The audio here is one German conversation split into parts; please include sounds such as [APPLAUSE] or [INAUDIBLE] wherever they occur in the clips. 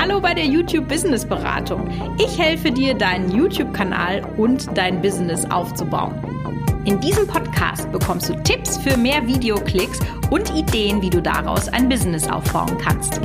Hallo bei der YouTube Business Beratung. Ich helfe dir, deinen YouTube-Kanal und dein Business aufzubauen. In diesem Podcast bekommst du Tipps für mehr Videoklicks und Ideen, wie du daraus ein Business aufbauen kannst.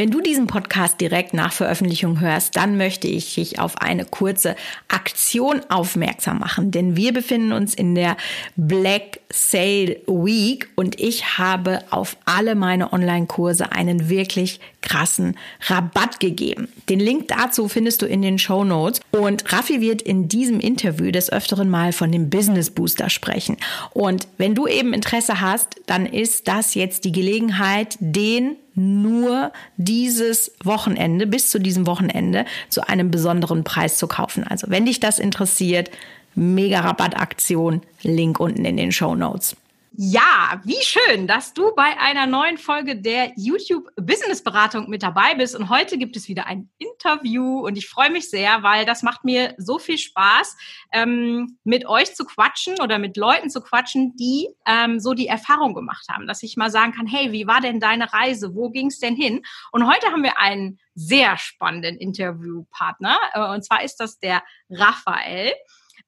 Wenn du diesen Podcast direkt nach Veröffentlichung hörst, dann möchte ich dich auf eine kurze Aktion aufmerksam machen, denn wir befinden uns in der Black Sale Week und ich habe auf alle meine Online-Kurse einen wirklich krassen Rabatt gegeben. Den Link dazu findest du in den Show Notes und Raffi wird in diesem Interview des öfteren mal von dem Business Booster sprechen. Und wenn du eben Interesse hast, dann ist das jetzt die Gelegenheit, den nur dieses Wochenende, bis zu diesem Wochenende, zu einem besonderen Preis zu kaufen. Also wenn dich das interessiert, mega Rabattaktion, Link unten in den Show Notes. Ja, wie schön, dass du bei einer neuen Folge der YouTube Business Beratung mit dabei bist. Und heute gibt es wieder ein Interview und ich freue mich sehr, weil das macht mir so viel Spaß, ähm, mit euch zu quatschen oder mit Leuten zu quatschen, die ähm, so die Erfahrung gemacht haben, dass ich mal sagen kann, hey, wie war denn deine Reise? Wo ging es denn hin? Und heute haben wir einen sehr spannenden Interviewpartner. Äh, und zwar ist das der Raphael.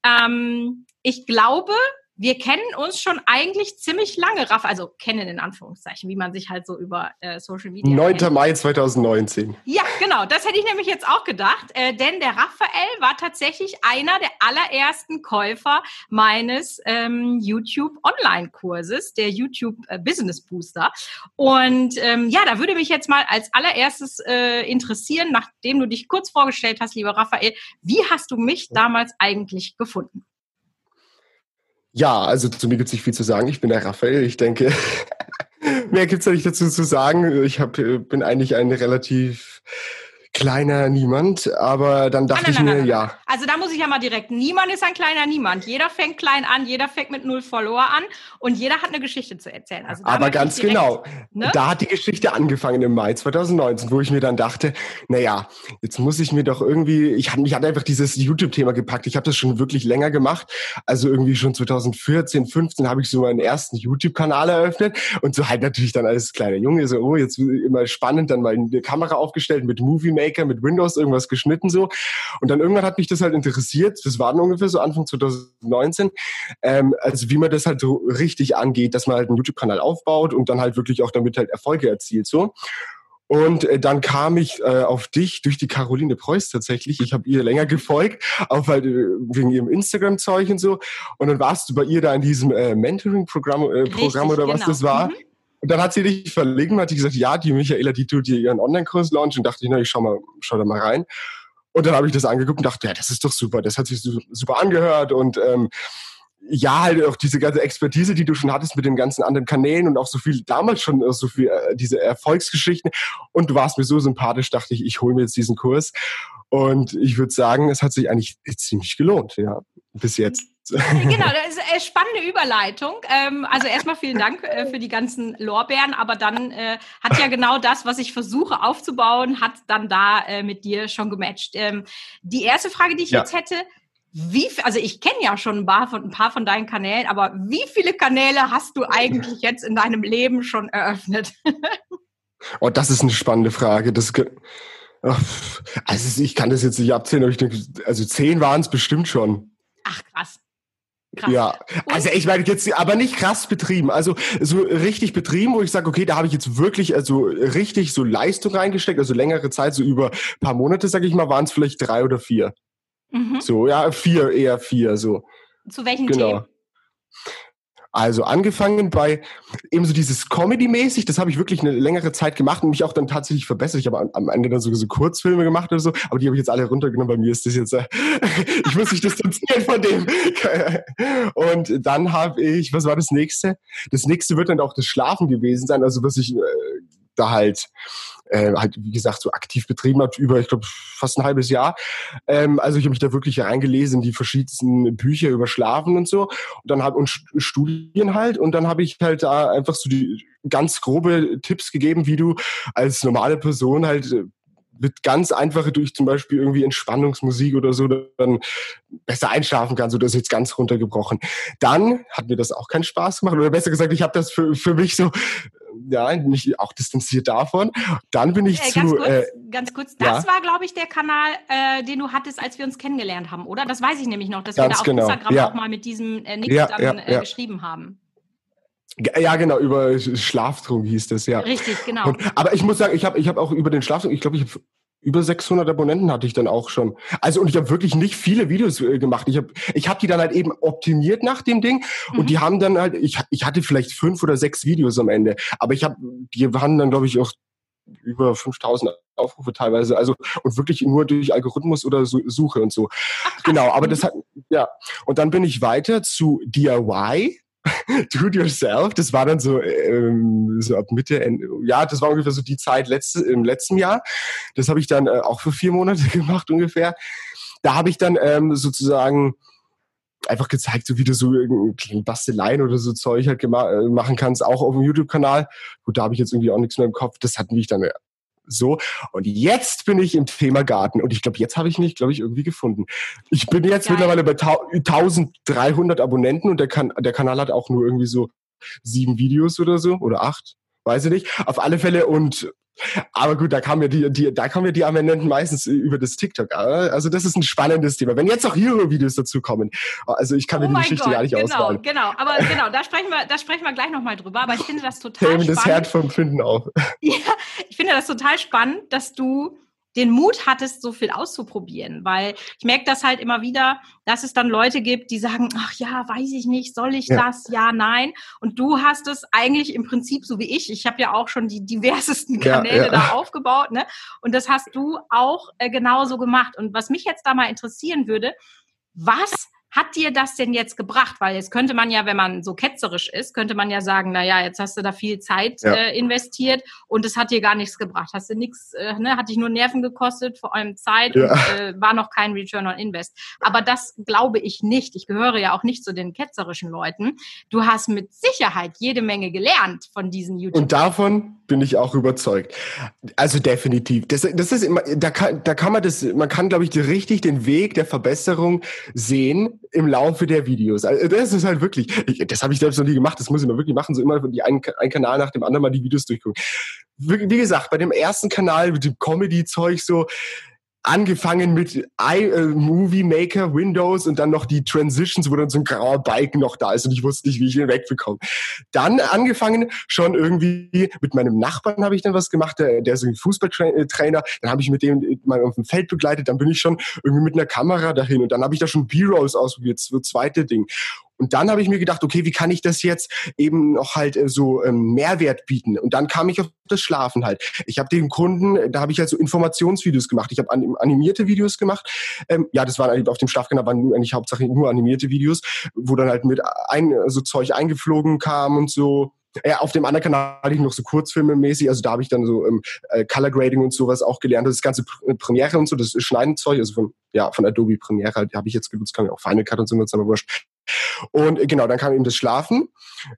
Ähm, ich glaube, wir kennen uns schon eigentlich ziemlich lange, Raff, also kennen in Anführungszeichen, wie man sich halt so über äh, Social Media. 9. Kennt. Mai 2019. Ja, genau, das hätte ich nämlich jetzt auch gedacht, äh, denn der Raphael war tatsächlich einer der allerersten Käufer meines ähm, YouTube Online-Kurses, der YouTube äh, Business Booster. Und ähm, ja, da würde mich jetzt mal als allererstes äh, interessieren, nachdem du dich kurz vorgestellt hast, lieber Raphael, wie hast du mich damals eigentlich gefunden? Ja, also zu mir gibt es nicht viel zu sagen. Ich bin der Raphael. Ich denke, [LAUGHS] mehr gibt es nicht dazu zu sagen. Ich hab, bin eigentlich ein relativ kleiner Niemand, aber dann dachte nein, nein, ich mir, nein, ja. Also da muss ich ja mal direkt, niemand ist ein kleiner Niemand. Jeder fängt klein an, jeder fängt mit null Follower an und jeder hat eine Geschichte zu erzählen. Also aber ganz direkt, genau, ne? da hat die Geschichte angefangen im Mai 2019, wo ich mir dann dachte, naja, jetzt muss ich mir doch irgendwie, ich hatte mich hat einfach dieses YouTube-Thema gepackt. Ich habe das schon wirklich länger gemacht. Also irgendwie schon 2014, 15 habe ich so meinen ersten YouTube-Kanal eröffnet und so halt natürlich dann als kleiner Junge so, oh, jetzt immer spannend, dann mal eine Kamera aufgestellt mit Movie Maker mit Windows irgendwas geschnitten so. Und dann irgendwann hat mich das halt interessiert. Das war dann ungefähr so Anfang 2019. Ähm, also wie man das halt so richtig angeht, dass man halt einen YouTube-Kanal aufbaut und dann halt wirklich auch damit halt Erfolge erzielt so. Und äh, dann kam ich äh, auf dich durch die Caroline Preuß tatsächlich. Ich habe ihr länger gefolgt, auch halt äh, wegen ihrem Instagram-Zeug und so. Und dann warst du bei ihr da in diesem äh, Mentoring-Programm äh, Programm oder was genau. das war. Mhm. Und dann hat sie dich verlegen und hat die gesagt, ja, die Michaela, die tut dir ihren Online-Kurs launchen. Und dachte ich, na, ich schau mal, schau da mal rein. Und dann habe ich das angeguckt und dachte, ja, das ist doch super, das hat sich super angehört und ähm, ja, halt auch diese ganze Expertise, die du schon hattest mit den ganzen anderen Kanälen und auch so viel damals schon so viel äh, diese Erfolgsgeschichten und du warst mir so sympathisch, dachte ich, ich hole mir jetzt diesen Kurs und ich würde sagen, es hat sich eigentlich ziemlich gelohnt, ja, bis jetzt. [LAUGHS] Genau, das ist eine spannende Überleitung. Ähm, also erstmal vielen Dank äh, für die ganzen Lorbeeren, aber dann äh, hat ja genau das, was ich versuche aufzubauen, hat dann da äh, mit dir schon gematcht. Ähm, die erste Frage, die ich ja. jetzt hätte, wie, also ich kenne ja schon ein paar, von, ein paar von deinen Kanälen, aber wie viele Kanäle hast du eigentlich jetzt in deinem Leben schon eröffnet? [LAUGHS] oh, das ist eine spannende Frage. Das, also ich kann das jetzt nicht abzählen, aber ich denke, also zehn waren es bestimmt schon. Ach krass. Krass. Ja, also ich meine jetzt, aber nicht krass betrieben. Also so richtig betrieben, wo ich sage, okay, da habe ich jetzt wirklich also richtig so Leistung reingesteckt, also längere Zeit, so über paar Monate, sage ich mal, waren es vielleicht drei oder vier. Mhm. So, ja, vier, eher vier, so. Zu welchen genau. Themen? Also angefangen bei eben so dieses Comedy-mäßig, das habe ich wirklich eine längere Zeit gemacht und mich auch dann tatsächlich verbessert. Ich habe am Ende dann so, so Kurzfilme gemacht oder so, aber die habe ich jetzt alle runtergenommen. Bei mir ist das jetzt, äh, [LAUGHS] ich muss mich distanzieren von dem. [LAUGHS] und dann habe ich, was war das nächste? Das nächste wird dann auch das Schlafen gewesen sein, also was ich äh, da halt äh, halt, wie gesagt, so aktiv betrieben habe, über, ich glaube, fast ein halbes Jahr. Ähm, also ich habe mich da wirklich reingelesen in die verschiedensten Bücher über Schlafen und so. Und dann hab, und Studien halt. Und dann habe ich halt da einfach so die ganz grobe Tipps gegeben, wie du als normale Person halt äh, ganz einfache durch zum Beispiel irgendwie Entspannungsmusik oder so dann besser einschlafen kann. So das ist jetzt ganz runtergebrochen. Dann hat mir das auch keinen Spaß gemacht oder besser gesagt, ich habe das für, für mich so ja, mich auch distanziert davon. Dann bin ich äh, zu. Ganz kurz, äh, ganz kurz das ja. war, glaube ich, der Kanal, äh, den du hattest, als wir uns kennengelernt haben, oder? Das weiß ich nämlich noch, dass wir da auf genau. Instagram ja. auch mal mit diesem äh, Nick ja, dann äh, geschrieben haben. Ja, genau, über Schlaftrunk hieß das, ja. Richtig, genau. Und, aber ich muss sagen, ich habe ich hab auch über den Schlaftrunk, ich glaube, ich habe über 600 Abonnenten hatte ich dann auch schon. Also und ich habe wirklich nicht viele Videos äh, gemacht. Ich habe ich hab die dann halt eben optimiert nach dem Ding mhm. und die haben dann halt ich ich hatte vielleicht fünf oder sechs Videos am Ende, aber ich habe die waren dann glaube ich auch über 5000 Aufrufe teilweise, also und wirklich nur durch Algorithmus oder Suche und so. Ach, genau, aber das hat ja und dann bin ich weiter zu DIY [LAUGHS] Do it yourself, das war dann so, ähm, so ab Mitte, Ende, ja, das war ungefähr so die Zeit letzte, im letzten Jahr. Das habe ich dann äh, auch für vier Monate [LAUGHS] gemacht ungefähr. Da habe ich dann ähm, sozusagen einfach gezeigt, so wie du so Basteleien oder so Zeug halt äh, machen kannst, auch auf dem YouTube-Kanal. Gut, da habe ich jetzt irgendwie auch nichts mehr im Kopf. Das hat mich dann äh, so, und jetzt bin ich im Thema Garten. Und ich glaube, jetzt habe ich mich, glaube ich, irgendwie gefunden. Ich bin jetzt Geil. mittlerweile bei 1300 Abonnenten und der, kan der Kanal hat auch nur irgendwie so sieben Videos oder so oder acht. Weiß ich nicht. Auf alle Fälle und aber gut, da kamen ja die, die, da kommen ja die Abonnenten meistens über das TikTok. Also das ist ein spannendes Thema. Wenn jetzt auch Hero-Videos dazu kommen, also ich kann mir oh die Geschichte Gott, gar nicht genau. Genau, aber genau, da sprechen wir, da sprechen wir gleich nochmal drüber. Aber ich finde das [LAUGHS] total spannend. das Herz vom Finden auf. [LAUGHS] Ja, ich finde das total spannend, dass du den Mut hattest, so viel auszuprobieren. Weil ich merke das halt immer wieder, dass es dann Leute gibt, die sagen, ach ja, weiß ich nicht, soll ich ja. das? Ja, nein. Und du hast es eigentlich im Prinzip so wie ich. Ich habe ja auch schon die diversesten [LAUGHS] Kanäle ja, ja. da aufgebaut, ne? Und das hast du auch äh, genauso gemacht. Und was mich jetzt da mal interessieren würde, was hat dir das denn jetzt gebracht? Weil jetzt könnte man ja, wenn man so ketzerisch ist, könnte man ja sagen, na ja, jetzt hast du da viel Zeit ja. äh, investiert und es hat dir gar nichts gebracht. Hast du nichts, äh, ne, hat dich nur Nerven gekostet, vor allem Zeit ja. und äh, war noch kein Return on Invest. Aber das glaube ich nicht. Ich gehöre ja auch nicht zu den ketzerischen Leuten. Du hast mit Sicherheit jede Menge gelernt von diesen YouTube. Und davon bin ich auch überzeugt. Also definitiv. Das, das ist immer, da kann, da kann man das, man kann, glaube ich, richtig den Weg der Verbesserung sehen im Laufe der Videos. Also das ist halt wirklich, ich, das habe ich selbst noch nie gemacht, das muss ich mal wirklich machen, so immer die einen, einen Kanal nach dem anderen mal die Videos durchgucken. Wie, wie gesagt, bei dem ersten Kanal mit dem Comedy-Zeug so, angefangen mit I, äh, Movie Maker, Windows und dann noch die Transitions, wo dann so ein grauer Balken noch da ist und ich wusste nicht, wie ich ihn wegbekomme. Dann angefangen schon irgendwie mit meinem Nachbarn habe ich dann was gemacht, der, der ist ein Fußballtrainer, dann habe ich mit dem mal auf dem Feld begleitet, dann bin ich schon irgendwie mit einer Kamera dahin und dann habe ich da schon B-Rolls ausprobiert, so zweite Ding. Und dann habe ich mir gedacht, okay, wie kann ich das jetzt eben noch halt äh, so ähm, Mehrwert bieten? Und dann kam ich auf das Schlafen halt. Ich habe den Kunden, da habe ich halt so Informationsvideos gemacht. Ich habe animierte Videos gemacht. Ähm, ja, das waren auf dem Schlafkanal waren eigentlich hauptsächlich nur animierte Videos, wo dann halt mit ein so Zeug eingeflogen kam und so. Ja, auf dem anderen Kanal hatte ich noch so Kurzfilme mäßig, also da habe ich dann so ähm, äh, Color Grading und sowas auch gelernt. Das ganze Premiere und so, das Schneidenzeug, also von, ja, von Adobe Premiere halt, habe ich jetzt genutzt, kann ich auch Final Cut und so nutzen, aber wurscht. Und äh, genau, dann kam eben das Schlafen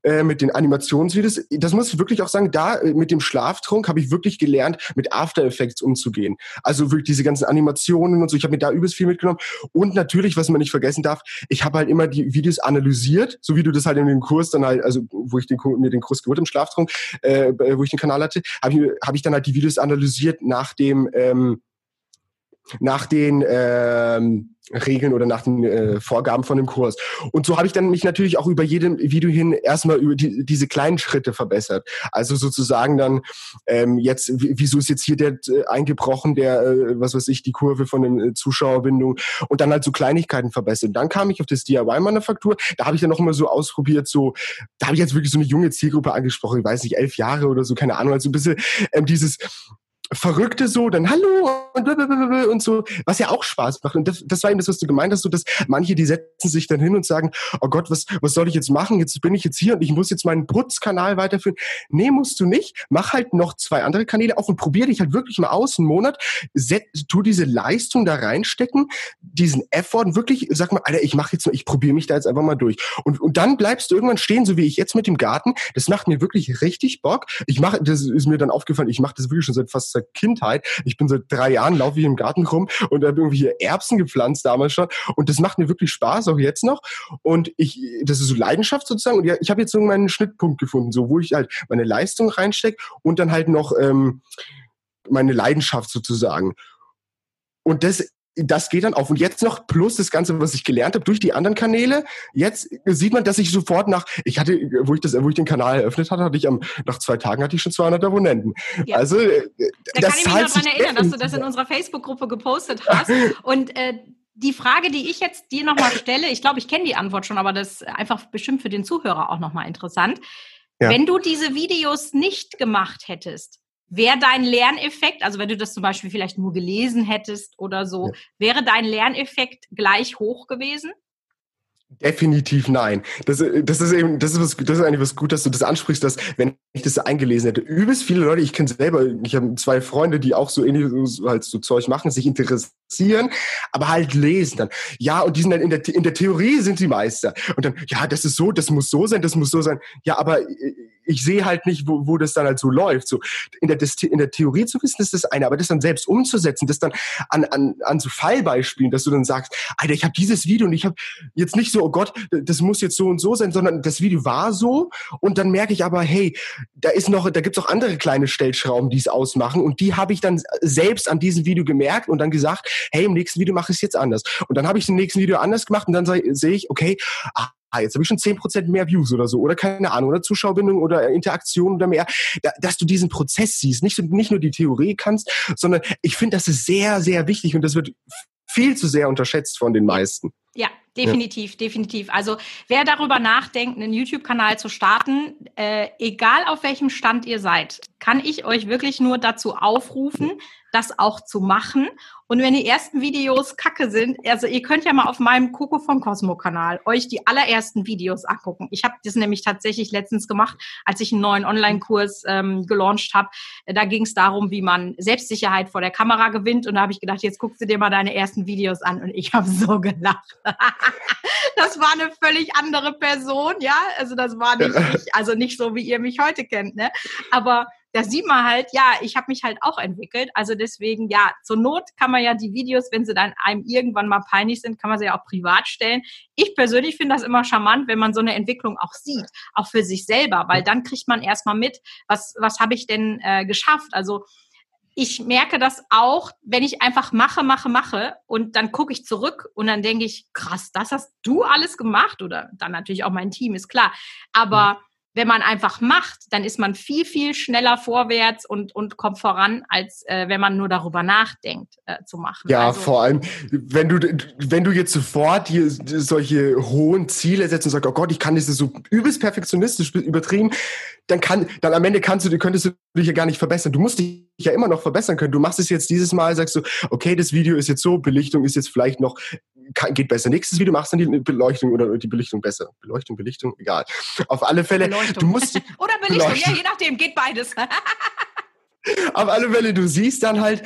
äh, mit den Animationsvideos. Das muss ich wirklich auch sagen, da äh, mit dem Schlaftrunk habe ich wirklich gelernt, mit After Effects umzugehen. Also wirklich diese ganzen Animationen und so. Ich habe mir da übelst viel mitgenommen. Und natürlich, was man nicht vergessen darf, ich habe halt immer die Videos analysiert, so wie du das halt in dem Kurs dann halt, also wo ich den, mir den Kurs geholt im Schlaftrunk, äh, wo ich den Kanal hatte, habe ich, hab ich dann halt die Videos analysiert nach dem ähm, nach den ähm, Regeln oder nach den äh, Vorgaben von dem Kurs. Und so habe ich dann mich natürlich auch über jedem Video hin erstmal über die, diese kleinen Schritte verbessert. Also sozusagen dann ähm, jetzt, wieso ist jetzt hier der äh, eingebrochen, der, äh, was weiß ich, die Kurve von den äh, Zuschauerbindung und dann halt so Kleinigkeiten verbessert. Dann kam ich auf das DIY-Manufaktur, da habe ich dann noch mal so ausprobiert, so, da habe ich jetzt wirklich so eine junge Zielgruppe angesprochen, ich weiß nicht, elf Jahre oder so, keine Ahnung, also ein bisschen ähm, dieses Verrückte so, dann Hallo und, und so, was ja auch Spaß macht. Und das, das war eben das, was du gemeint hast, so dass manche, die setzen sich dann hin und sagen, oh Gott, was, was soll ich jetzt machen? Jetzt bin ich jetzt hier und ich muss jetzt meinen Putzkanal weiterführen. Nee, musst du nicht. Mach halt noch zwei andere Kanäle auf und probier dich halt wirklich mal aus, einen Monat. Set, tu diese Leistung da reinstecken, diesen Effort und wirklich, sag mal, Alter, ich mach jetzt mal, ich probiere mich da jetzt einfach mal durch. Und, und dann bleibst du irgendwann stehen, so wie ich jetzt mit dem Garten. Das macht mir wirklich richtig Bock. Ich mache, das ist mir dann aufgefallen, ich mache das wirklich schon seit fast der Kindheit. Ich bin seit drei Jahren, laufe ich im Garten rum und habe irgendwie hier Erbsen gepflanzt damals schon. Und das macht mir wirklich Spaß, auch jetzt noch. Und ich, das ist so Leidenschaft sozusagen. Und ich habe jetzt so meinen Schnittpunkt gefunden, so wo ich halt meine Leistung reinstecke und dann halt noch ähm, meine Leidenschaft sozusagen. Und das das geht dann auf. Und jetzt noch plus das Ganze, was ich gelernt habe durch die anderen Kanäle. Jetzt sieht man, dass ich sofort nach, ich hatte, wo ich das, wo ich den Kanal eröffnet hatte, hatte ich am, nach zwei Tagen hatte ich schon 200 Abonnenten. Ja. Also, äh, da das kann ich mich noch daran erinnern, dass du das in unserer Facebook-Gruppe gepostet hast. [LAUGHS] Und, äh, die Frage, die ich jetzt dir nochmal stelle, ich glaube, ich kenne die Antwort schon, aber das ist einfach bestimmt für den Zuhörer auch nochmal interessant. Ja. Wenn du diese Videos nicht gemacht hättest, Wäre dein Lerneffekt, also wenn du das zum Beispiel vielleicht nur gelesen hättest oder so, ja. wäre dein Lerneffekt gleich hoch gewesen? Definitiv nein. Das, das ist eben, das ist was, das ist eigentlich was gut, dass du das ansprichst, dass wenn ich das eingelesen hätte, übelst viele Leute, ich kenne selber, ich habe zwei Freunde, die auch so ähnlich halt so Zeug machen, sich interessieren, aber halt lesen dann. Ja, und die sind dann in der, in der Theorie sind sie Meister. Und dann, ja, das ist so, das muss so sein, das muss so sein. Ja, aber ich sehe halt nicht, wo, wo das dann halt so läuft. So in der, in der Theorie zu wissen, ist das eine, aber das dann selbst umzusetzen, das dann an, an, an so Fallbeispielen, dass du dann sagst, Alter, ich habe dieses Video und ich habe jetzt nicht so, oh Gott, das muss jetzt so und so sein, sondern das Video war so und dann merke ich aber, hey, da ist noch, da gibt's auch andere kleine Stellschrauben, die es ausmachen und die habe ich dann selbst an diesem Video gemerkt und dann gesagt, hey, im nächsten Video mache ich es jetzt anders. Und dann habe ich im nächsten Video anders gemacht und dann sehe ich, okay, ah, ah, jetzt habe ich schon zehn Prozent mehr Views oder so oder keine Ahnung oder Zuschauerbindung oder Interaktion oder mehr, da, dass du diesen Prozess siehst, nicht, nicht nur die Theorie kannst, sondern ich finde, das ist sehr, sehr wichtig und das wird viel zu sehr unterschätzt von den meisten. Ja, definitiv, ja. definitiv. Also wer darüber nachdenkt, einen YouTube-Kanal zu starten, äh, egal auf welchem Stand ihr seid, kann ich euch wirklich nur dazu aufrufen, das auch zu machen. Und wenn die ersten Videos kacke sind, also ihr könnt ja mal auf meinem Coco vom Cosmo Kanal euch die allerersten Videos angucken. Ich habe das nämlich tatsächlich letztens gemacht, als ich einen neuen Online-Kurs ähm, gelauncht habe. Da ging es darum, wie man Selbstsicherheit vor der Kamera gewinnt. Und da habe ich gedacht, jetzt guckst du dir mal deine ersten Videos an. Und ich habe so gelacht. [LAUGHS] das war eine völlig andere Person, ja. Also das war nicht [LAUGHS] ich, also nicht so, wie ihr mich heute kennt, ne? Aber da sieht man halt, ja, ich habe mich halt auch entwickelt. Also deswegen, ja, zur Not kann man ja die Videos, wenn sie dann einem irgendwann mal peinlich sind, kann man sie ja auch privat stellen. Ich persönlich finde das immer charmant, wenn man so eine Entwicklung auch sieht, auch für sich selber, weil dann kriegt man erstmal mit, was, was habe ich denn äh, geschafft. Also ich merke das auch, wenn ich einfach mache, mache, mache und dann gucke ich zurück und dann denke ich, krass, das hast du alles gemacht oder dann natürlich auch mein Team, ist klar. Aber mhm wenn man einfach macht, dann ist man viel, viel schneller vorwärts und, und kommt voran, als äh, wenn man nur darüber nachdenkt, äh, zu machen. Ja, also, vor allem, wenn du, wenn du jetzt sofort hier solche hohen Ziele setzt und sagst, oh Gott, ich kann das so übelst perfektionistisch übertrieben, dann kann, dann am Ende kannst du, könntest du dich ja gar nicht verbessern. Du musst dich ja immer noch verbessern können. Du machst es jetzt dieses Mal, sagst du, okay, das Video ist jetzt so, Belichtung ist jetzt vielleicht noch, kann, geht besser. Nächstes Video machst du dann die Beleuchtung oder die Belichtung besser. Beleuchtung, Belichtung, egal. Auf alle Fälle, Beleuchtung. du musst. [LAUGHS] oder Belichtung, Beleuchtung. ja, je nachdem, geht beides. [LAUGHS] Auf alle Fälle, du siehst dann halt,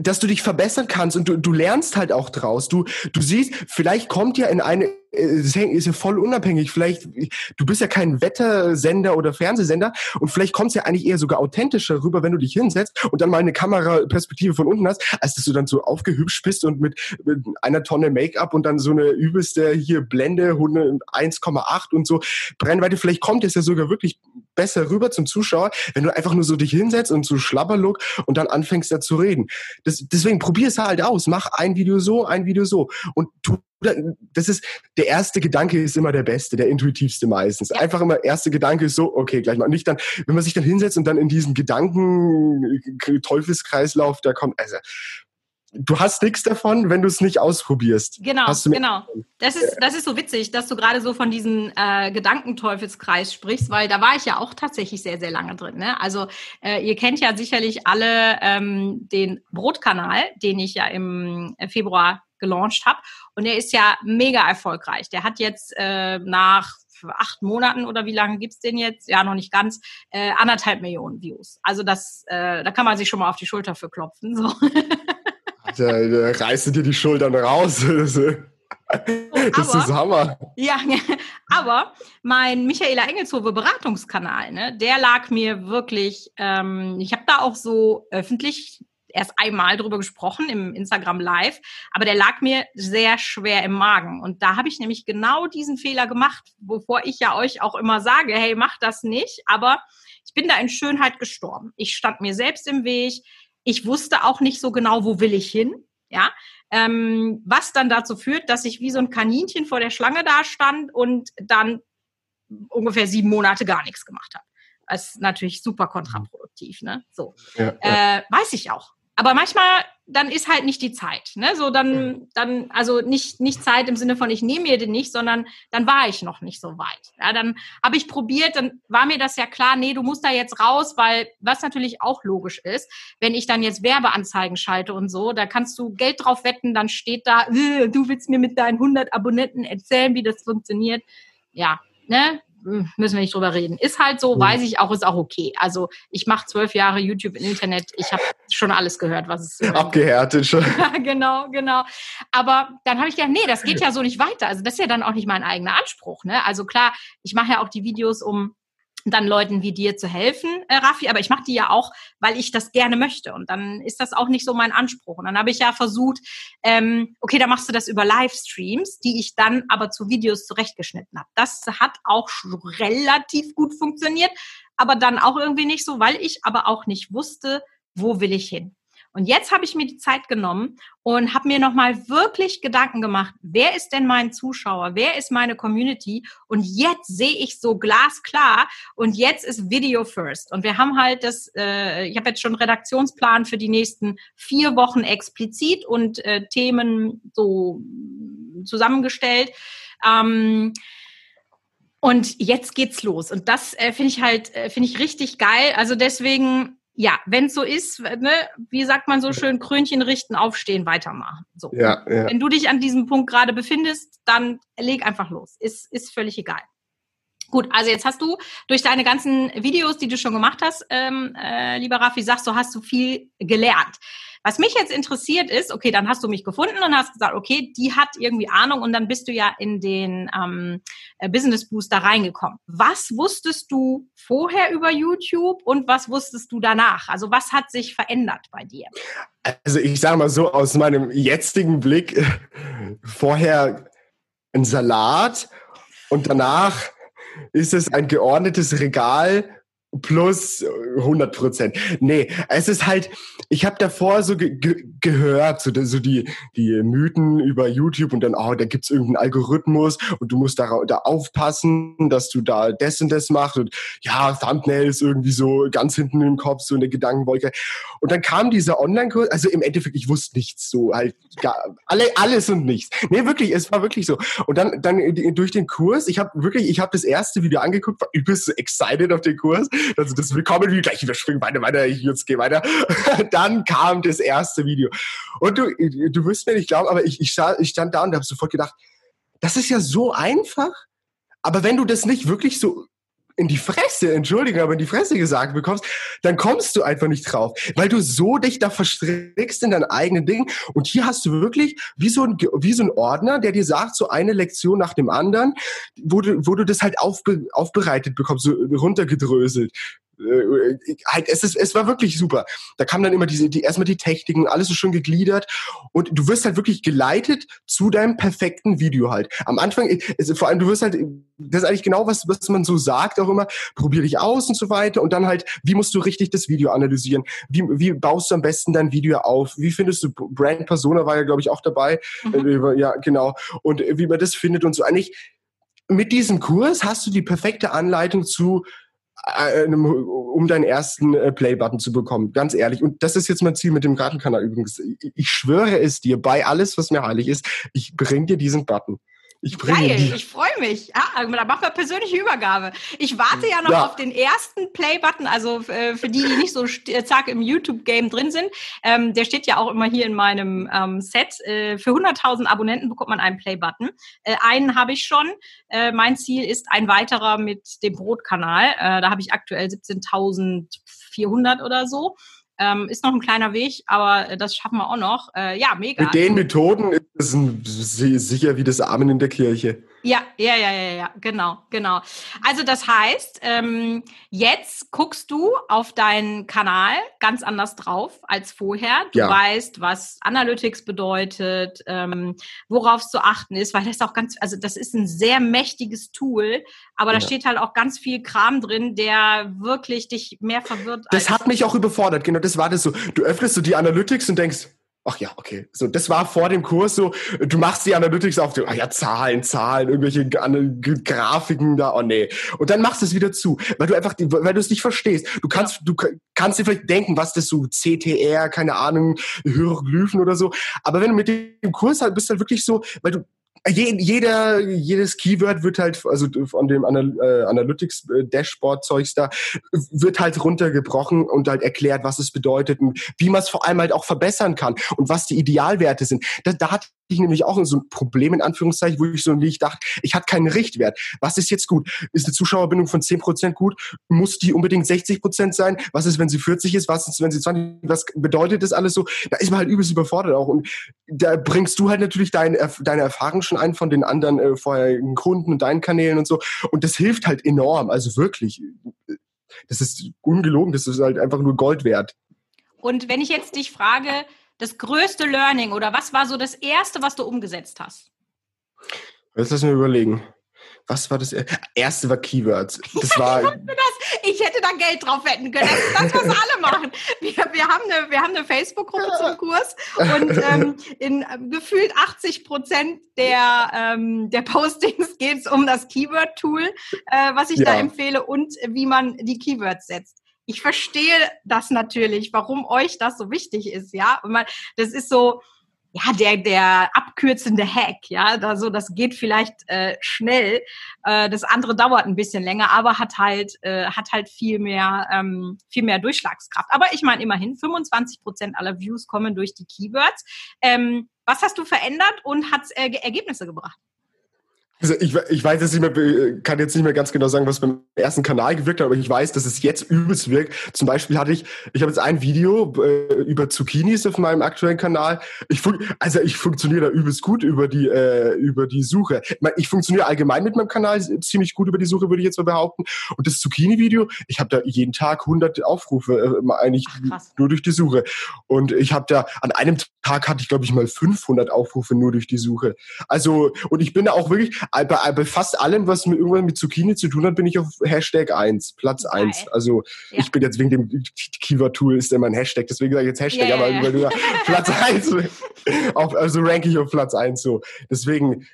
dass du dich verbessern kannst und du, du lernst halt auch draus. Du, du siehst, vielleicht kommt ja in eine, ist ja voll unabhängig, vielleicht, du bist ja kein Wettersender oder Fernsehsender und vielleicht kommt es ja eigentlich eher sogar authentischer rüber, wenn du dich hinsetzt und dann mal eine Kameraperspektive von unten hast, als dass du dann so aufgehübscht bist und mit, mit einer Tonne Make-up und dann so eine übelste hier Blende 1,8 und so Brennweite, vielleicht kommt es ja sogar wirklich besser rüber zum Zuschauer, wenn du einfach nur so dich hinsetzt und so Schlabberlook und dann anfängst da zu reden. Das, deswegen probier es halt aus. Mach ein Video so, ein Video so. Und tu das ist, der erste Gedanke ist immer der beste, der intuitivste meistens. Einfach immer, erste Gedanke ist so, okay, gleich mal. Nicht dann, wenn man sich dann hinsetzt und dann in diesen Gedanken, Teufelskreislauf, da kommt, also, du hast nichts davon, wenn du es nicht ausprobierst. Genau, genau. Das ist, das ist so witzig, dass du gerade so von diesem äh, Gedankenteufelskreis sprichst, weil da war ich ja auch tatsächlich sehr, sehr lange drin. Ne? Also äh, ihr kennt ja sicherlich alle ähm, den Brotkanal, den ich ja im Februar gelauncht habe. Und der ist ja mega erfolgreich. Der hat jetzt äh, nach acht Monaten oder wie lange gibt's den jetzt? Ja, noch nicht ganz. Äh, anderthalb Millionen Views. Also das, äh, da kann man sich schon mal auf die Schulter für klopfen. So. [LAUGHS] da, da reißt dir die Schultern raus. [LAUGHS] das ist Hammer. [LAUGHS] Ja, aber mein Michaela Engelshove Beratungskanal, ne, der lag mir wirklich, ähm, ich habe da auch so öffentlich erst einmal drüber gesprochen im Instagram Live, aber der lag mir sehr schwer im Magen. Und da habe ich nämlich genau diesen Fehler gemacht, wovor ich ja euch auch immer sage, hey, mach das nicht. Aber ich bin da in Schönheit gestorben. Ich stand mir selbst im Weg. Ich wusste auch nicht so genau, wo will ich hin. Ja, ähm, was dann dazu führt, dass ich wie so ein Kaninchen vor der Schlange da stand und dann ungefähr sieben Monate gar nichts gemacht habe. Das ist natürlich super kontraproduktiv, ne? So. Ja, ja. Äh, weiß ich auch. Aber manchmal, dann ist halt nicht die Zeit. Ne? So dann, dann, also nicht, nicht Zeit im Sinne von, ich nehme mir den nicht, sondern dann war ich noch nicht so weit. Ja, dann habe ich probiert, dann war mir das ja klar, nee, du musst da jetzt raus, weil was natürlich auch logisch ist, wenn ich dann jetzt Werbeanzeigen schalte und so, da kannst du Geld drauf wetten, dann steht da, äh, du willst mir mit deinen 100 Abonnenten erzählen, wie das funktioniert. Ja, ne? Hm, müssen wir nicht drüber reden. Ist halt so, mhm. weiß ich auch, ist auch okay. Also ich mache zwölf Jahre YouTube im Internet. Ich habe schon alles gehört, was es [LAUGHS] so Abgehärtet schon. [LAUGHS] genau, genau. Aber dann habe ich gedacht, nee, das geht ja so nicht weiter. Also das ist ja dann auch nicht mein eigener Anspruch. Ne? Also klar, ich mache ja auch die Videos, um dann Leuten wie dir zu helfen, äh, Raffi. Aber ich mache die ja auch, weil ich das gerne möchte. Und dann ist das auch nicht so mein Anspruch. Und dann habe ich ja versucht, ähm, okay, da machst du das über Livestreams, die ich dann aber zu Videos zurechtgeschnitten habe. Das hat auch relativ gut funktioniert, aber dann auch irgendwie nicht so, weil ich aber auch nicht wusste, wo will ich hin. Und jetzt habe ich mir die Zeit genommen und habe mir nochmal wirklich Gedanken gemacht, wer ist denn mein Zuschauer, wer ist meine Community? Und jetzt sehe ich so glasklar und jetzt ist Video First. Und wir haben halt das, äh, ich habe jetzt schon Redaktionsplan für die nächsten vier Wochen explizit und äh, Themen so zusammengestellt. Ähm, und jetzt geht's los. Und das äh, finde ich halt, äh, finde ich richtig geil. Also deswegen ja, wenn es so ist, ne, wie sagt man so schön, Krönchen richten, aufstehen, weitermachen. So. Ja, ja. Wenn du dich an diesem Punkt gerade befindest, dann leg einfach los. Ist, ist völlig egal. Gut, also jetzt hast du durch deine ganzen Videos, die du schon gemacht hast, ähm, äh, lieber Raffi, sagst du, hast du viel gelernt. Was mich jetzt interessiert ist, okay, dann hast du mich gefunden und hast gesagt, okay, die hat irgendwie Ahnung und dann bist du ja in den ähm, äh, Business Booster reingekommen. Was wusstest du vorher über YouTube und was wusstest du danach? Also was hat sich verändert bei dir? Also ich sage mal so aus meinem jetzigen Blick, [LAUGHS] vorher ein Salat und danach ist es ein geordnetes Regal plus 100 Prozent. Nee, es ist halt, ich habe davor so ge ge gehört, so, so die, die Mythen über YouTube und dann, oh, da gibt's irgendeinen Algorithmus und du musst da, da aufpassen, dass du da das und das machst und ja, Thumbnails irgendwie so ganz hinten im Kopf, so eine Gedankenwolke. Und dann kam dieser Online-Kurs, also im Endeffekt, ich wusste nichts, so halt, gar, alle, alles und nichts. Nee, wirklich, es war wirklich so. Und dann, dann durch den Kurs, ich habe wirklich, ich habe das erste Video angeguckt, war übelst excited auf den Kurs also das Willkommen wie gleich, wir springen weiter, weiter, ich jetzt gehe weiter. [LAUGHS] Dann kam das erste Video. Und du, du wirst mir nicht glauben, aber ich, ich, ich stand da und habe sofort gedacht, das ist ja so einfach. Aber wenn du das nicht wirklich so in die Fresse, Entschuldigung, aber in die Fresse gesagt bekommst, dann kommst du einfach nicht drauf, weil du so dich da verstrickst in dein eigenen Ding. Und hier hast du wirklich wie so ein, wie so ein Ordner, der dir sagt, so eine Lektion nach dem anderen, wo du, wo du das halt aufbe, aufbereitet bekommst, so runtergedröselt. Äh, halt, es, ist, es war wirklich super. Da kam dann immer diese, die, erstmal die Techniken, alles so schön gegliedert und du wirst halt wirklich geleitet zu deinem perfekten Video halt. Am Anfang, es, vor allem, du wirst halt, das ist eigentlich genau was, was man so sagt auch immer, probier dich aus und so weiter und dann halt, wie musst du richtig das Video analysieren? Wie, wie baust du am besten dein Video auf? Wie findest du, Brand Persona war ja, glaube ich, auch dabei. Mhm. Äh, ja, genau. Und wie man das findet und so. Eigentlich, mit diesem Kurs hast du die perfekte Anleitung zu äh, um deinen ersten äh, Play-Button zu bekommen. Ganz ehrlich. Und das ist jetzt mein Ziel mit dem Gartenkanal übrigens. Ich schwöre es dir, bei alles, was mir heilig ist, ich bring dir diesen Button. Ich bringe Geil, ich freue mich. Ah, da machen wir persönliche Übergabe. Ich warte ja noch ja. auf den ersten Play-Button, also äh, für die, die nicht so äh, zack im YouTube-Game drin sind. Ähm, der steht ja auch immer hier in meinem ähm, Set. Äh, für 100.000 Abonnenten bekommt man einen Play-Button. Äh, einen habe ich schon. Äh, mein Ziel ist ein weiterer mit dem Brotkanal. Da habe ich aktuell 17.400 oder so. Ähm, ist noch ein kleiner Weg, aber das schaffen wir auch noch. Äh, ja, mega. Mit den Methoden ist es sicher wie das Amen in der Kirche. Ja, ja, ja, ja, ja, genau, genau. Also das heißt, ähm, jetzt guckst du auf deinen Kanal ganz anders drauf als vorher. Du ja. weißt, was Analytics bedeutet, ähm, worauf es zu achten ist, weil das auch ganz, also das ist ein sehr mächtiges Tool, aber da ja. steht halt auch ganz viel Kram drin, der wirklich dich mehr verwirrt. Das hat mich auch überfordert, genau, das war das so. Du öffnest so die Analytics und denkst, ach ja, okay. So, das war vor dem Kurs so, du machst die Analytics auf, ach ja, Zahlen, Zahlen, irgendwelche Grafiken da, oh nee. Und dann machst du es wieder zu, weil du einfach, weil du es nicht verstehst. Du kannst, ja. du kannst dir vielleicht denken, was das so CTR, keine Ahnung, Hieroglyphen oder so. Aber wenn du mit dem Kurs halt bist, halt wirklich so, weil du jeder, jedes Keyword wird halt, also von dem äh, Analytics äh, Dashboard Zeugs da, wird halt runtergebrochen und halt erklärt, was es bedeutet und wie man es vor allem halt auch verbessern kann und was die Idealwerte sind. Da, da hat ich nämlich auch so ein Problem in Anführungszeichen, wo ich so wie ich dachte, ich hatte keinen Richtwert. Was ist jetzt gut? Ist eine Zuschauerbindung von 10% gut? Muss die unbedingt 60% sein? Was ist, wenn sie 40 ist? Was ist, wenn sie 20? Was bedeutet das alles so? Da ist man halt übelst überfordert auch. Und da bringst du halt natürlich deine, deine Erfahrung schon ein von den anderen äh, vorherigen Kunden und deinen Kanälen und so. Und das hilft halt enorm. Also wirklich. Das ist ungelogen. Das ist halt einfach nur Gold wert. Und wenn ich jetzt dich frage, das größte Learning oder was war so das erste, was du umgesetzt hast? Jetzt lass mir überlegen. Was war das erste? war Keywords. Das war. [LAUGHS] ich hätte da Geld drauf wetten können. Das ist das, was alle machen. Wir, wir haben eine, wir haben eine Facebook-Gruppe zum Kurs und ähm, in ähm, gefühlt 80 Prozent der, ähm, der Postings geht es um das Keyword-Tool, äh, was ich ja. da empfehle und wie man die Keywords setzt ich verstehe das natürlich, warum euch das so wichtig ist, ja. Und man, das ist so, ja, der, der abkürzende Hack, ja, da so, das geht vielleicht äh, schnell, äh, das andere dauert ein bisschen länger, aber hat halt, äh, hat halt viel mehr, ähm, viel mehr Durchschlagskraft. Aber ich meine immerhin, 25 Prozent aller Views kommen durch die Keywords. Ähm, was hast du verändert und hat äh, Ergebnisse gebracht? Also ich, ich weiß jetzt nicht mehr, kann jetzt nicht mehr ganz genau sagen, was beim ersten Kanal gewirkt hat, aber ich weiß, dass es jetzt übelst wirkt. Zum Beispiel hatte ich, ich habe jetzt ein Video äh, über Zucchinis auf meinem aktuellen Kanal. Ich also ich funktioniere da übelst gut über die äh, über die Suche. Ich, mein, ich funktioniere allgemein mit meinem Kanal ziemlich gut über die Suche, würde ich jetzt mal behaupten. Und das Zucchini-Video, ich habe da jeden Tag 100 Aufrufe, äh, eigentlich Ach, nur durch die Suche. Und ich habe da an einem Tag hatte ich glaube ich mal 500 Aufrufe nur durch die Suche. Also und ich bin da auch wirklich bei, bei fast allem, was mit irgendwann mit Zucchini zu tun hat, bin ich auf Hashtag 1, Platz Geil. 1. Also ja. ich bin jetzt wegen dem Keyword-Tool ist immer ein Hashtag, deswegen sage ich jetzt Hashtag, yeah. aber über, [LAUGHS] Platz 1. auf, also ranke ich auf Platz 1 so. Deswegen,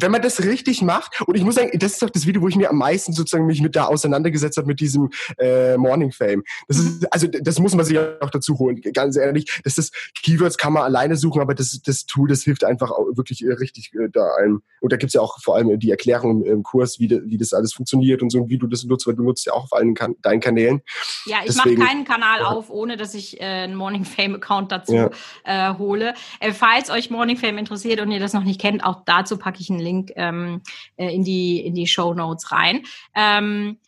wenn man das richtig macht, und ich muss sagen, das ist doch das Video, wo ich mir am meisten sozusagen mich mit da auseinandergesetzt habe, mit diesem äh, Morning Fame. Das ist, mhm. also das muss man sich auch dazu holen, ganz ehrlich. Das ist, Keywords kann man alleine suchen, aber das, das Tool, das hilft einfach wirklich äh, richtig äh, da ein. Und da gibt's ja auch vor allem die Erklärung im, im Kurs, wie, de, wie das alles funktioniert und so und wie du das nutzt, weil du nutzt ja auch auf allen kan deinen Kanälen. Ja, ich mache keinen Kanal ja. auf, ohne dass ich äh, einen Morning Fame Account dazu ja. äh, hole. Äh, falls euch Morning Fame interessiert und ihr das noch nicht kennt, auch dazu packe ich einen Link ähm, äh, in die, in die Show Notes rein. Ähm,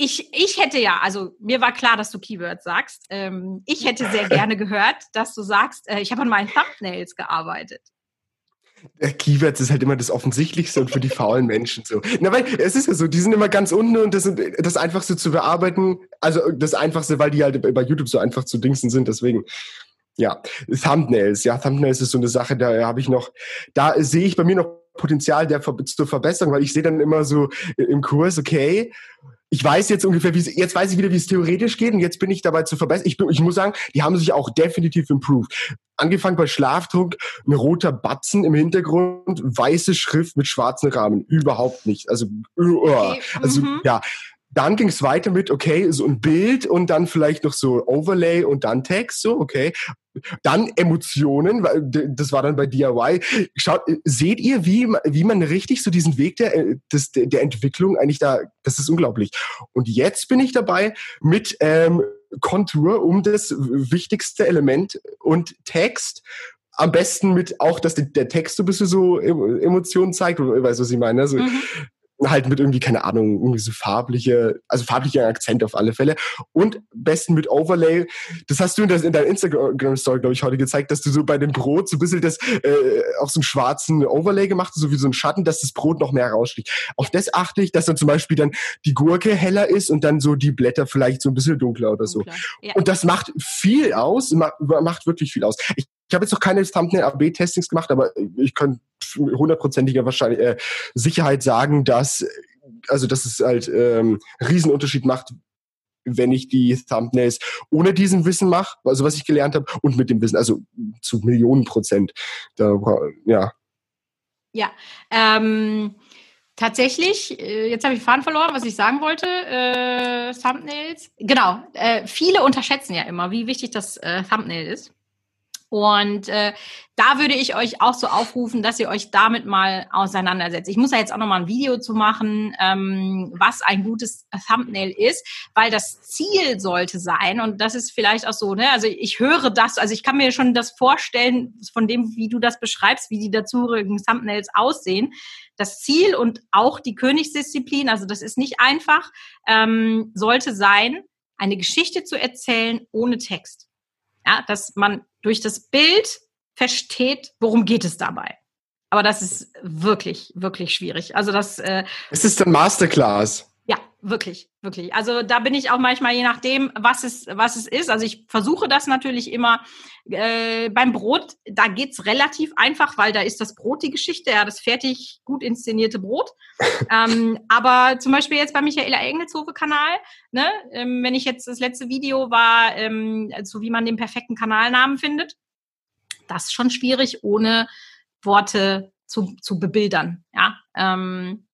ich, ich hätte ja, also mir war klar, dass du Keywords sagst. Ähm, ich hätte sehr [LAUGHS] gerne gehört, dass du sagst, äh, ich habe an meinen Thumbnails gearbeitet. Keywords ist halt immer das Offensichtlichste und für die faulen Menschen so. Na, weil es ist ja so, die sind immer ganz unten und das sind das Einfachste zu bearbeiten. Also das Einfachste, weil die halt bei YouTube so einfach zu dingsen sind. Deswegen, ja, Thumbnails. Ja, Thumbnails ist so eine Sache, da habe ich noch, da sehe ich bei mir noch Potenzial der zur Verbesserung, weil ich sehe dann immer so im Kurs, okay, ich weiß jetzt ungefähr, wie es, jetzt weiß ich wieder, wie es theoretisch geht und jetzt bin ich dabei zu verbessern. Ich, ich muss sagen, die haben sich auch definitiv improved. Angefangen bei Schlafdruck, ein roter Batzen im Hintergrund, weiße Schrift mit schwarzen Rahmen. Überhaupt nicht. Also, uh, okay. also mhm. ja, dann ging es weiter mit, okay, so ein Bild und dann vielleicht noch so Overlay und dann Text, so, okay. Dann Emotionen, das war dann bei DIY. Schaut, seht ihr, wie, wie man richtig so diesen Weg der, des, der Entwicklung eigentlich da, das ist unglaublich. Und jetzt bin ich dabei mit ähm, Kontur um das wichtigste Element und Text am besten mit auch, dass der Text so ein bisschen so Emotionen zeigt, weißt du, was ich meine? Also, mhm halt mit irgendwie, keine Ahnung, irgendwie so farbliche, also farblicher Akzent auf alle Fälle. Und besten mit Overlay. Das hast du in, das, in deiner Instagram-Story, glaube ich, heute gezeigt, dass du so bei dem Brot so ein bisschen das äh, auf so einen schwarzen Overlay gemacht hast, so wie so ein Schatten, dass das Brot noch mehr raussticht. Auf das achte ich, dass dann zum Beispiel dann die Gurke heller ist und dann so die Blätter vielleicht so ein bisschen dunkler oder so. Ja. Und das macht viel aus, macht wirklich viel aus. Ich ich habe jetzt noch keine Thumbnail-AB-Testings gemacht, aber ich kann hundertprozentiger wahrscheinlich äh, Sicherheit sagen, dass also dass es halt ähm, Riesenunterschied macht, wenn ich die Thumbnails ohne diesen Wissen mache, also was ich gelernt habe, und mit dem Wissen, also zu Millionen Prozent. Da, ja. Ja. Ähm, tatsächlich, äh, jetzt habe ich Faden verloren, was ich sagen wollte. Äh, Thumbnails. Genau. Äh, viele unterschätzen ja immer, wie wichtig das äh, Thumbnail ist. Und äh, da würde ich euch auch so aufrufen, dass ihr euch damit mal auseinandersetzt. Ich muss da jetzt auch noch mal ein Video zu machen, ähm, was ein gutes Thumbnail ist, weil das Ziel sollte sein, und das ist vielleicht auch so, ne, also ich höre das, also ich kann mir schon das vorstellen, von dem, wie du das beschreibst, wie die dazugehörigen Thumbnails aussehen. Das Ziel und auch die Königsdisziplin, also das ist nicht einfach, ähm, sollte sein, eine Geschichte zu erzählen ohne Text. Ja, dass man durch das Bild versteht, worum geht es dabei. Aber das ist wirklich, wirklich schwierig. Also das. Äh, es ist ein Masterclass. Wirklich, wirklich. Also da bin ich auch manchmal, je nachdem, was es, was es ist. Also ich versuche das natürlich immer äh, beim Brot, da geht's relativ einfach, weil da ist das Brot die Geschichte, ja, das fertig gut inszenierte Brot. [LAUGHS] ähm, aber zum Beispiel jetzt bei Michaela Engelshofe-Kanal, ne, ähm, wenn ich jetzt das letzte Video war, ähm, so wie man den perfekten Kanalnamen findet, das ist schon schwierig, ohne Worte zu, zu bebildern. Ja, ähm,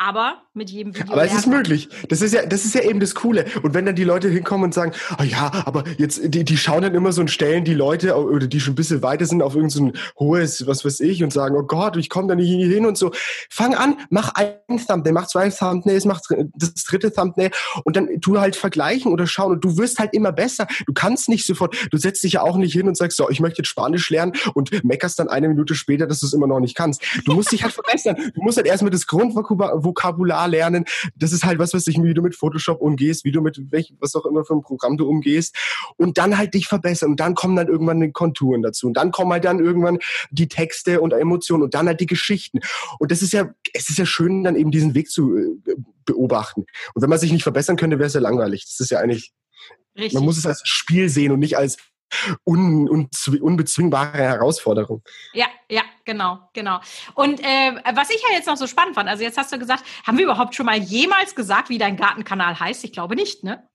aber mit jedem Video. Aber es ist möglich. Das ist ja, das ist ja eben das Coole. Und wenn dann die Leute hinkommen und sagen, oh ja, aber jetzt, die, die schauen dann immer so und stellen die Leute, oder die schon ein bisschen weiter sind, auf irgendein so hohes, was weiß ich, und sagen, oh Gott, ich komme da nicht hin und so. Fang an, mach ein Thumbnail, mach zwei Thumbnails, mach das dritte Thumbnail und dann tu halt vergleichen oder schauen und du wirst halt immer besser. Du kannst nicht sofort, du setzt dich ja auch nicht hin und sagst, so, ich möchte jetzt Spanisch lernen und meckerst dann eine Minute später, dass du es immer noch nicht kannst. Du musst dich halt verbessern. Du musst halt erstmal das Grundvokabular lernen lernen. Das ist halt was, was dich, wie du mit Photoshop umgehst, wie du mit welch, was auch immer für ein Programm du umgehst. Und dann halt dich verbessern. Und dann kommen dann irgendwann die Konturen dazu. Und dann kommen halt dann irgendwann die Texte und Emotionen und dann halt die Geschichten. Und das ist ja, es ist ja schön, dann eben diesen Weg zu äh, beobachten. Und wenn man sich nicht verbessern könnte, wäre es ja langweilig. Das ist ja eigentlich, Richtig. man muss es als Spiel sehen und nicht als un, un, unbezwingbare Herausforderung. Ja, ja, genau, genau. Und äh, was ich ja jetzt noch so spannend fand, also jetzt hast du gesagt, haben wir überhaupt schon mal jemals gesagt, wie dein Gartenkanal heißt? Ich glaube nicht, ne?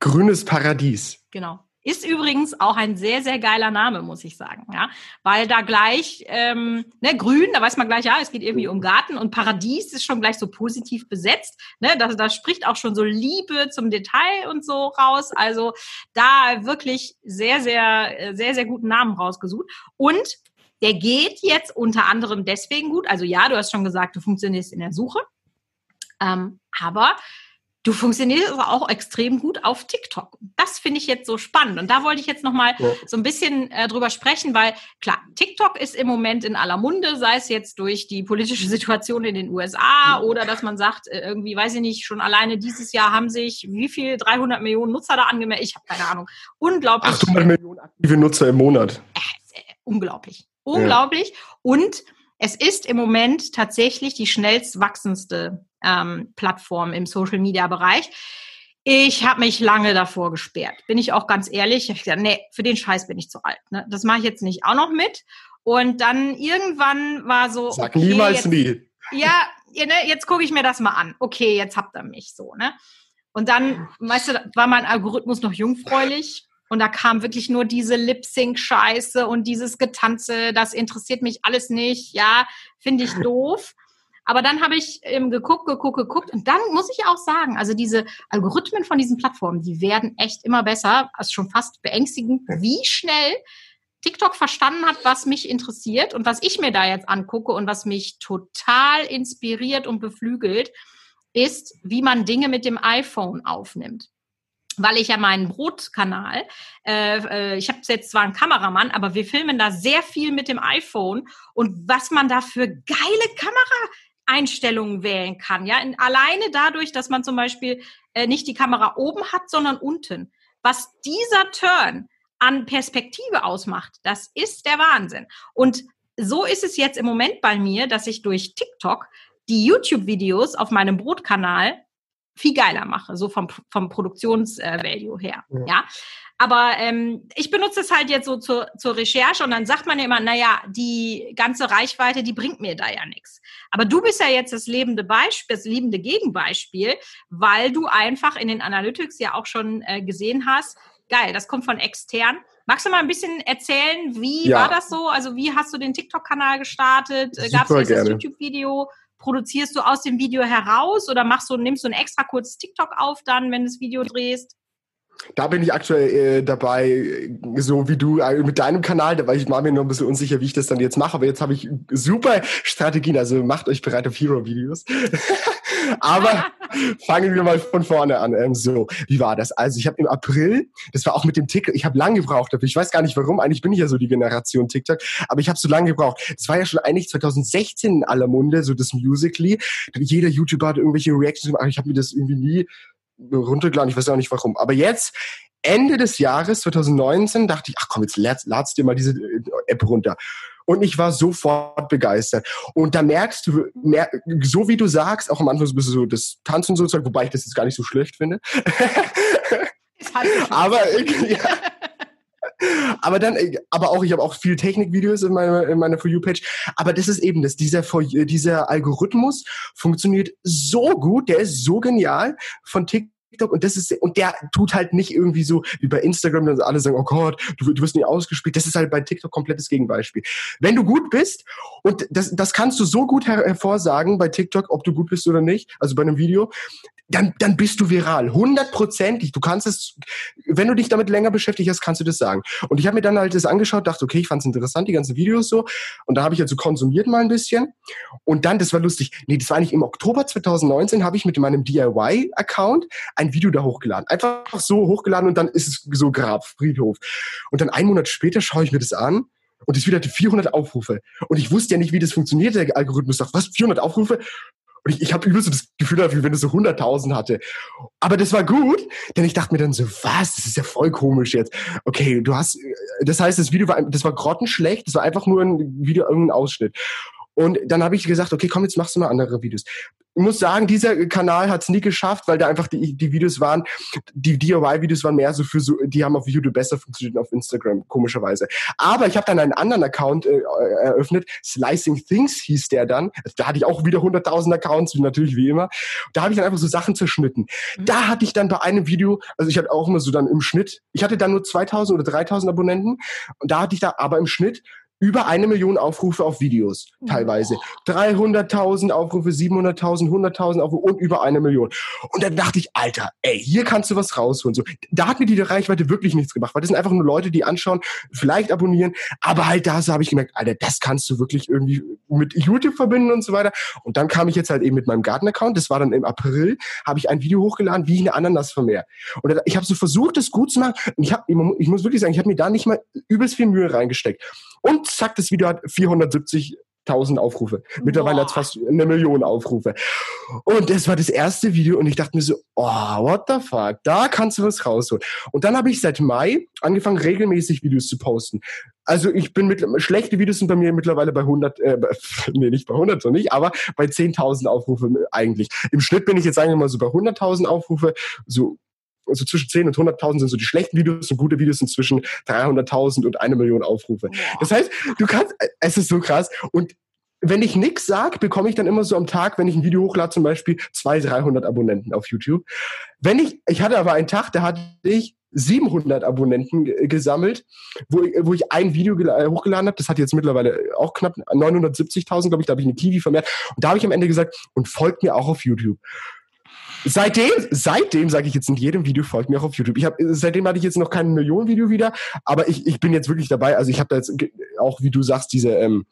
Grünes Paradies. Genau. Ist übrigens auch ein sehr, sehr geiler Name, muss ich sagen. Ja? Weil da gleich, ähm, ne, grün, da weiß man gleich, ja, es geht irgendwie um Garten und Paradies ist schon gleich so positiv besetzt. Ne? Da, da spricht auch schon so Liebe zum Detail und so raus. Also da wirklich sehr, sehr, sehr, sehr guten Namen rausgesucht. Und der geht jetzt unter anderem deswegen gut. Also ja, du hast schon gesagt, du funktionierst in der Suche. Ähm, aber Du funktionierst aber auch extrem gut auf TikTok. Das finde ich jetzt so spannend. Und da wollte ich jetzt nochmal ja. so ein bisschen äh, drüber sprechen, weil klar, TikTok ist im Moment in aller Munde, sei es jetzt durch die politische Situation in den USA ja. oder dass man sagt, äh, irgendwie, weiß ich nicht, schon alleine dieses Jahr haben sich wie viel, 300 Millionen Nutzer da angemeldet? Ich habe keine Ahnung. Unglaublich. 800 Millionen aktive Nutzer im Monat. Äh, äh, unglaublich. Unglaublich. Ja. Und es ist im Moment tatsächlich die schnellst wachsendste ähm, Plattform im Social-Media-Bereich. Ich habe mich lange davor gesperrt, bin ich auch ganz ehrlich. Ich habe gesagt, nee, für den Scheiß bin ich zu alt. Ne? Das mache ich jetzt nicht auch noch mit. Und dann irgendwann war so. Sag okay, niemals jetzt, nie. Ja, ne, jetzt gucke ich mir das mal an. Okay, jetzt habt ihr mich so, ne? Und dann, weißt du, war mein Algorithmus noch jungfräulich. Und da kam wirklich nur diese Lip-Sync-Scheiße und dieses Getanze. Das interessiert mich alles nicht. Ja, finde ich [LAUGHS] doof. Aber dann habe ich ähm, geguckt, geguckt, geguckt. Und dann muss ich auch sagen, also diese Algorithmen von diesen Plattformen, die werden echt immer besser. Also schon fast beängstigend, wie schnell TikTok verstanden hat, was mich interessiert und was ich mir da jetzt angucke und was mich total inspiriert und beflügelt, ist, wie man Dinge mit dem iPhone aufnimmt. Weil ich ja meinen Brotkanal, äh, äh ich habe jetzt zwar einen Kameramann, aber wir filmen da sehr viel mit dem iPhone. Und was man da für geile Kamera Einstellungen wählen kann. Ja, in, alleine dadurch, dass man zum Beispiel äh, nicht die Kamera oben hat, sondern unten. Was dieser Turn an Perspektive ausmacht, das ist der Wahnsinn. Und so ist es jetzt im Moment bei mir, dass ich durch TikTok die YouTube-Videos auf meinem Brotkanal viel geiler mache, so vom, vom Produktionsvalue äh, her. Ja. ja. Aber ähm, ich benutze es halt jetzt so zur, zur Recherche und dann sagt man ja immer, naja, die ganze Reichweite, die bringt mir da ja nichts. Aber du bist ja jetzt das lebende Beispiel, das lebende Gegenbeispiel, weil du einfach in den Analytics ja auch schon äh, gesehen hast, geil, das kommt von extern. Magst du mal ein bisschen erzählen, wie ja. war das so? Also wie hast du den TikTok-Kanal gestartet? Gab es das YouTube-Video? Produzierst du aus dem Video heraus oder machst du, nimmst du ein extra kurzes TikTok auf dann, wenn du das Video drehst? Da bin ich aktuell äh, dabei, so wie du äh, mit deinem Kanal, da war ich war mir noch ein bisschen unsicher, wie ich das dann jetzt mache, aber jetzt habe ich super Strategien, also macht euch bereit auf Hero-Videos. [LAUGHS] aber [LAUGHS] fangen wir mal von vorne an. Ähm, so, wie war das? Also ich habe im April, das war auch mit dem TikTok, ich habe lange gebraucht dafür, ich weiß gar nicht warum, eigentlich bin ich ja so die Generation TikTok, aber ich habe so lange gebraucht. Das war ja schon eigentlich 2016 in aller Munde, so das Musically. Jeder YouTuber hat irgendwelche Reactions gemacht, ich habe mir das irgendwie nie runtergeladen, ich weiß auch nicht warum. Aber jetzt, Ende des Jahres 2019, dachte ich, ach komm, jetzt ladst dir mal diese äh, App runter. Und ich war sofort begeistert. Und da merkst du, mer so wie du sagst, auch am Anfang ein bisschen so das Tanzen so, wobei ich das jetzt gar nicht so schlecht finde. [LAUGHS] aber ja. aber dann, aber auch, ich habe auch viel Technikvideos in meiner, in meiner For You-Page. Aber das ist eben das, dieser, dieser Algorithmus funktioniert so gut, der ist so genial von TikTok TikTok und das ist und der tut halt nicht irgendwie so wie bei Instagram, dass alle sagen, oh Gott, du, du wirst nie ausgespielt. Das ist halt bei TikTok komplettes Gegenbeispiel. Wenn du gut bist und das, das kannst du so gut her hervorsagen bei TikTok, ob du gut bist oder nicht, also bei einem Video, dann, dann bist du viral. Hundertprozentig. Du kannst es, wenn du dich damit länger beschäftigt hast, kannst du das sagen. Und ich habe mir dann halt das angeschaut, dachte, okay, ich fand es interessant, die ganzen Videos so. Und da habe ich halt so konsumiert mal ein bisschen. Und dann, das war lustig, nee, das war eigentlich im Oktober 2019, habe ich mit meinem DIY-Account ein Video da hochgeladen. Einfach so hochgeladen und dann ist es so Grab, Friedhof. Und dann einen Monat später schaue ich mir das an und das Video hatte 400 Aufrufe. Und ich wusste ja nicht, wie das funktioniert, der Algorithmus sagt, was, 400 Aufrufe? Und ich, ich habe übelst so das Gefühl dafür, wenn es so 100.000 hatte. Aber das war gut, denn ich dachte mir dann so, was, das ist ja voll komisch jetzt. Okay, du hast, das heißt, das Video war, das war grottenschlecht, das war einfach nur ein Video, irgendein Ausschnitt. Und dann habe ich gesagt, okay, komm, jetzt machst du mal andere Videos ich muss sagen, dieser Kanal hat es nie geschafft, weil da einfach die, die Videos waren, die DIY-Videos waren mehr so für so, die haben auf YouTube besser funktioniert auf Instagram, komischerweise. Aber ich habe dann einen anderen Account äh, eröffnet, Slicing Things hieß der dann. Da hatte ich auch wieder 100.000 Accounts, natürlich wie immer. Da habe ich dann einfach so Sachen zerschnitten. Mhm. Da hatte ich dann bei einem Video, also ich hatte auch immer so dann im Schnitt, ich hatte dann nur 2.000 oder 3.000 Abonnenten und da hatte ich da aber im Schnitt über eine Million Aufrufe auf Videos teilweise. 300.000 Aufrufe, 700.000, 100.000 Aufrufe und über eine Million. Und dann dachte ich, Alter, ey, hier kannst du was rausholen. So, da hat mir die Reichweite wirklich nichts gemacht, weil das sind einfach nur Leute, die anschauen, vielleicht abonnieren, aber halt da so habe ich gemerkt, Alter, das kannst du wirklich irgendwie mit YouTube verbinden und so weiter. Und dann kam ich jetzt halt eben mit meinem Garten-Account, das war dann im April, habe ich ein Video hochgeladen, wie ich eine Ananas vermehre. Und ich habe so versucht, das gut zu machen. Und ich, hab, ich muss wirklich sagen, ich habe mir da nicht mal übelst viel Mühe reingesteckt. Und zack, das Video hat 470 1000 Aufrufe. Mittlerweile hat es fast eine Million Aufrufe. Und das war das erste Video und ich dachte mir so, oh, what the fuck, da kannst du was rausholen. Und dann habe ich seit Mai angefangen, regelmäßig Videos zu posten. Also ich bin mit, schlechte Videos sind bei mir mittlerweile bei 100, äh, [LAUGHS] nee, nicht bei 100 so nicht, aber bei 10.000 Aufrufe eigentlich. Im Schnitt bin ich jetzt sagen wir mal so bei 100.000 Aufrufe, so also zwischen 10 und 100.000 sind so die schlechten Videos und gute Videos sind zwischen 300.000 und eine Million Aufrufe. Das heißt, du kannst, es ist so krass und wenn ich nix sag, bekomme ich dann immer so am Tag, wenn ich ein Video hochlade, zum Beispiel 200, 300 Abonnenten auf YouTube. Wenn ich, ich hatte aber einen Tag, da hatte ich 700 Abonnenten gesammelt, wo, wo ich ein Video äh, hochgeladen habe. Das hat jetzt mittlerweile auch knapp 970.000, glaube ich. Da habe ich eine Kiwi vermehrt. Und da habe ich am Ende gesagt, und folgt mir auch auf YouTube. Seitdem, seitdem sage ich jetzt in jedem Video, folgt mir auch auf YouTube. Ich hab, seitdem hatte ich jetzt noch kein Millionen-Video wieder, aber ich, ich bin jetzt wirklich dabei. Also ich habe da jetzt auch, wie du sagst, diese ähm,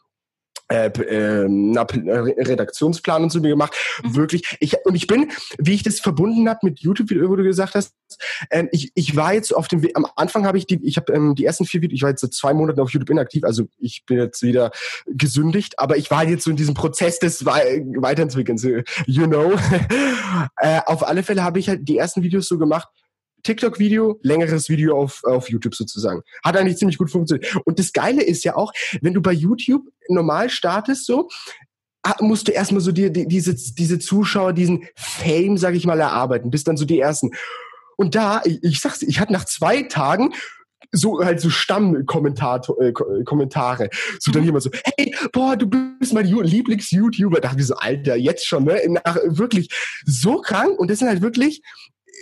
äh, äh, Redaktionsplan und so mir gemacht. Mhm. Wirklich. Ich, und ich bin, wie ich das verbunden habe mit YouTube, wie du gesagt hast, ähm, ich, ich war jetzt auf dem Weg, am Anfang habe ich die, ich habe ähm, die ersten vier Videos, ich war jetzt seit zwei Monaten auf YouTube inaktiv, also ich bin jetzt wieder gesündigt, aber ich war jetzt so in diesem Prozess des We Weiterentwickelns, you know. [LAUGHS] äh, auf alle Fälle habe ich halt die ersten Videos so gemacht, TikTok-Video, längeres Video auf, auf YouTube sozusagen. Hat eigentlich ziemlich gut funktioniert. Und das Geile ist ja auch, wenn du bei YouTube normal startest, so, ah, musst du erstmal so dir die, diese, diese Zuschauer, diesen Fame, sag ich mal, erarbeiten, bis dann so die ersten. Und da, ich, ich sag's, ich hatte nach zwei Tagen so halt so Stammkommentare, äh, Kommentare. So dann mhm. jemand so, hey, boah, du bist mein Lieblings-YouTuber. Da dachte ich so, Alter, jetzt schon, ne? Nach, wirklich so krank. Und das sind halt wirklich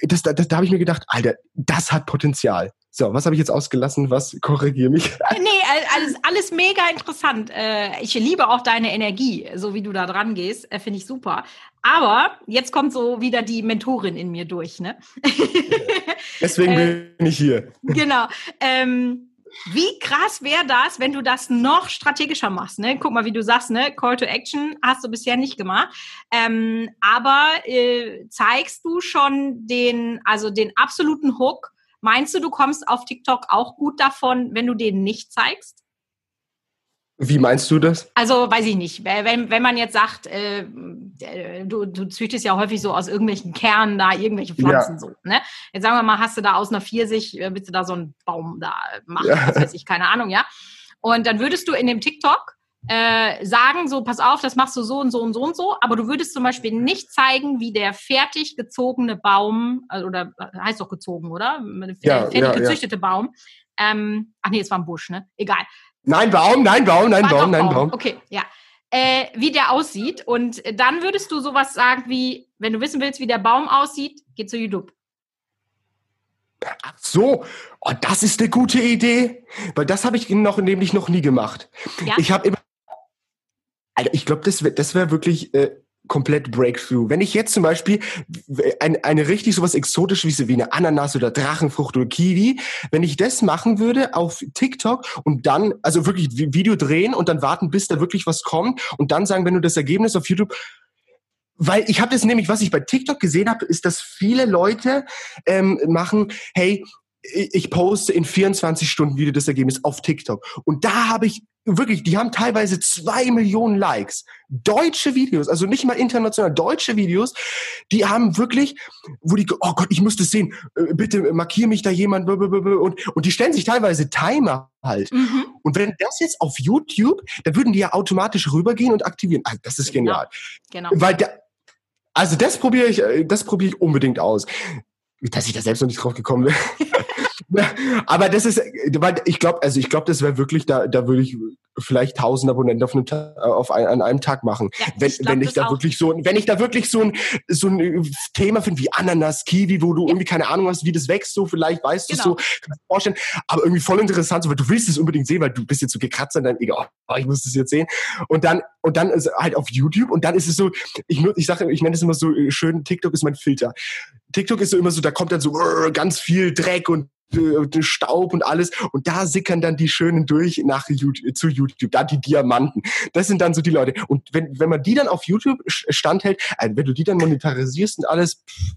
das, das, da habe ich mir gedacht, Alter, das hat Potenzial. So, was habe ich jetzt ausgelassen? Was korrigiere mich? Nee, alles, alles mega interessant. Äh, ich liebe auch deine Energie, so wie du da dran gehst. Äh, finde ich super. Aber jetzt kommt so wieder die Mentorin in mir durch, ne? Deswegen [LAUGHS] äh, bin ich hier. Genau. Ähm, wie krass wäre das, wenn du das noch strategischer machst? Ne? Guck mal, wie du sagst, ne? Call to Action hast du bisher nicht gemacht. Ähm, aber äh, zeigst du schon den, also den absoluten Hook? Meinst du, du kommst auf TikTok auch gut davon, wenn du den nicht zeigst? Wie meinst du das? Also weiß ich nicht. Wenn, wenn man jetzt sagt, äh, äh, du, du züchtest ja häufig so aus irgendwelchen Kernen da irgendwelche Pflanzen ja. so. Ne? Jetzt sagen wir mal, hast du da aus einer Pfirsich, äh, willst du da so einen Baum da machen, ja. das weiß ich, keine Ahnung, ja. Und dann würdest du in dem TikTok äh, sagen, so, pass auf, das machst du so und so und so und so, aber du würdest zum Beispiel nicht zeigen, wie der fertig gezogene Baum, äh, oder heißt doch gezogen, oder? Ja, fertig ja, gezüchtete Baum. Ähm, ach nee, es war ein Busch, ne? Egal Nein, Baum, nein, Baum, nein, Baum, nein, Baum. Okay, ja. Äh, wie der aussieht. Und dann würdest du sowas sagen wie, wenn du wissen willst, wie der Baum aussieht, geh zu YouTube. Ach so, oh, das ist eine gute Idee, weil das habe ich noch nämlich noch nie gemacht. Ja? Ich habe immer, Alter, ich glaube, das wäre das wär wirklich äh, komplett Breakthrough. Wenn ich jetzt zum Beispiel ein, eine richtig sowas exotisches wie eine Ananas oder Drachenfrucht oder Kiwi, wenn ich das machen würde auf TikTok und dann, also wirklich Video drehen und dann warten, bis da wirklich was kommt und dann sagen, wenn du das Ergebnis auf YouTube weil ich habe das nämlich, was ich bei TikTok gesehen habe, ist, dass viele Leute ähm, machen, hey, ich poste in 24 Stunden wieder das Ergebnis auf TikTok. Und da habe ich wirklich, die haben teilweise zwei Millionen Likes. Deutsche Videos, also nicht mal international, deutsche Videos, die haben wirklich, wo die, oh Gott, ich muss das sehen, äh, bitte markier mich da jemand, und, und die stellen sich teilweise Timer halt. Mhm. Und wenn das jetzt auf YouTube, dann würden die ja automatisch rübergehen und aktivieren. Also das ist genau. genial. Genau. Weil da, also das probiere ich, äh, das probiere ich unbedingt aus. Dass ich da selbst noch nicht drauf gekommen bin. [LAUGHS] [LAUGHS] Aber das ist, weil ich glaube, also ich glaube, das wäre wirklich, da, da würde ich vielleicht tausend Abonnenten auf einem, auf ein, an einem Tag machen. Ja, wenn, ich glaub, wenn ich da auch. wirklich so, wenn ich da wirklich so ein, so ein Thema finde wie Ananas, Kiwi, wo du ja. irgendwie keine Ahnung hast, wie das wächst, so vielleicht weißt genau. du so, kannst du vorstellen, aber irgendwie voll interessant, so, weil du willst es unbedingt sehen, weil du bist jetzt so gekratzt an deinem, egal, oh, ich muss das jetzt sehen. Und dann, und dann ist halt auf YouTube und dann ist es so, ich, ich sage, ich nenne es immer so schön, TikTok ist mein Filter. TikTok ist so immer so, da kommt dann so ganz viel Dreck und äh, Staub und alles. Und da sickern dann die Schönen durch nach YouTube, zu YouTube, da die Diamanten. Das sind dann so die Leute. Und wenn, wenn man die dann auf YouTube standhält, also wenn du die dann monetarisierst und alles, pff,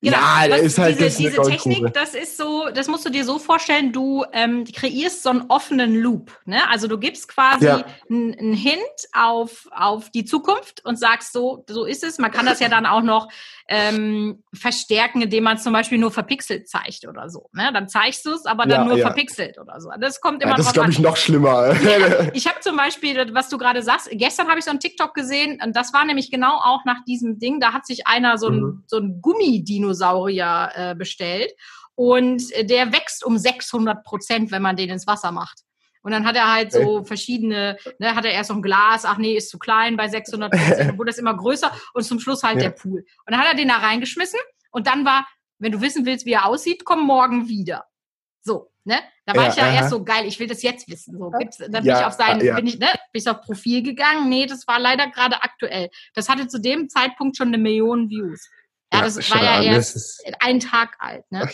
Genau. Ja, das ist halt diese, diese Technik, das ist so, das musst du dir so vorstellen, du ähm, kreierst so einen offenen Loop. Ne? Also du gibst quasi ja. einen Hint auf, auf die Zukunft und sagst so, so ist es. Man kann das ja dann auch noch ähm, verstärken, indem man zum Beispiel nur verpixelt zeigt oder so. Ne? Dann zeigst du es, aber dann ja, nur ja. verpixelt oder so. Das kommt immer ja, Das ist, glaube ich, noch schlimmer. [LAUGHS] ich habe zum Beispiel, was du gerade sagst, gestern habe ich so ein TikTok gesehen und das war nämlich genau auch nach diesem Ding. Da hat sich einer so ein, mhm. so ein Gummidinosaurier äh, bestellt und der wächst um 600 Prozent, wenn man den ins Wasser macht. Und dann hat er halt so verschiedene, ne, hat er erst so ein Glas, ach nee, ist zu klein bei 600 Prozent, wurde das immer größer und zum Schluss halt ja. der Pool. Und dann hat er den da reingeschmissen und dann war, wenn du wissen willst, wie er aussieht, komm morgen wieder. So, ne? Da war ja, ich ja aha. erst so geil, ich will das jetzt wissen. So, gibt's, dann bin ja, ich auf sein, ja. bin ich, ne, bin ich auf Profil gegangen. Nee, das war leider gerade aktuell. Das hatte zu dem Zeitpunkt schon eine Million Views. Ja, das ja, war ja erst ein Tag alt. Ne?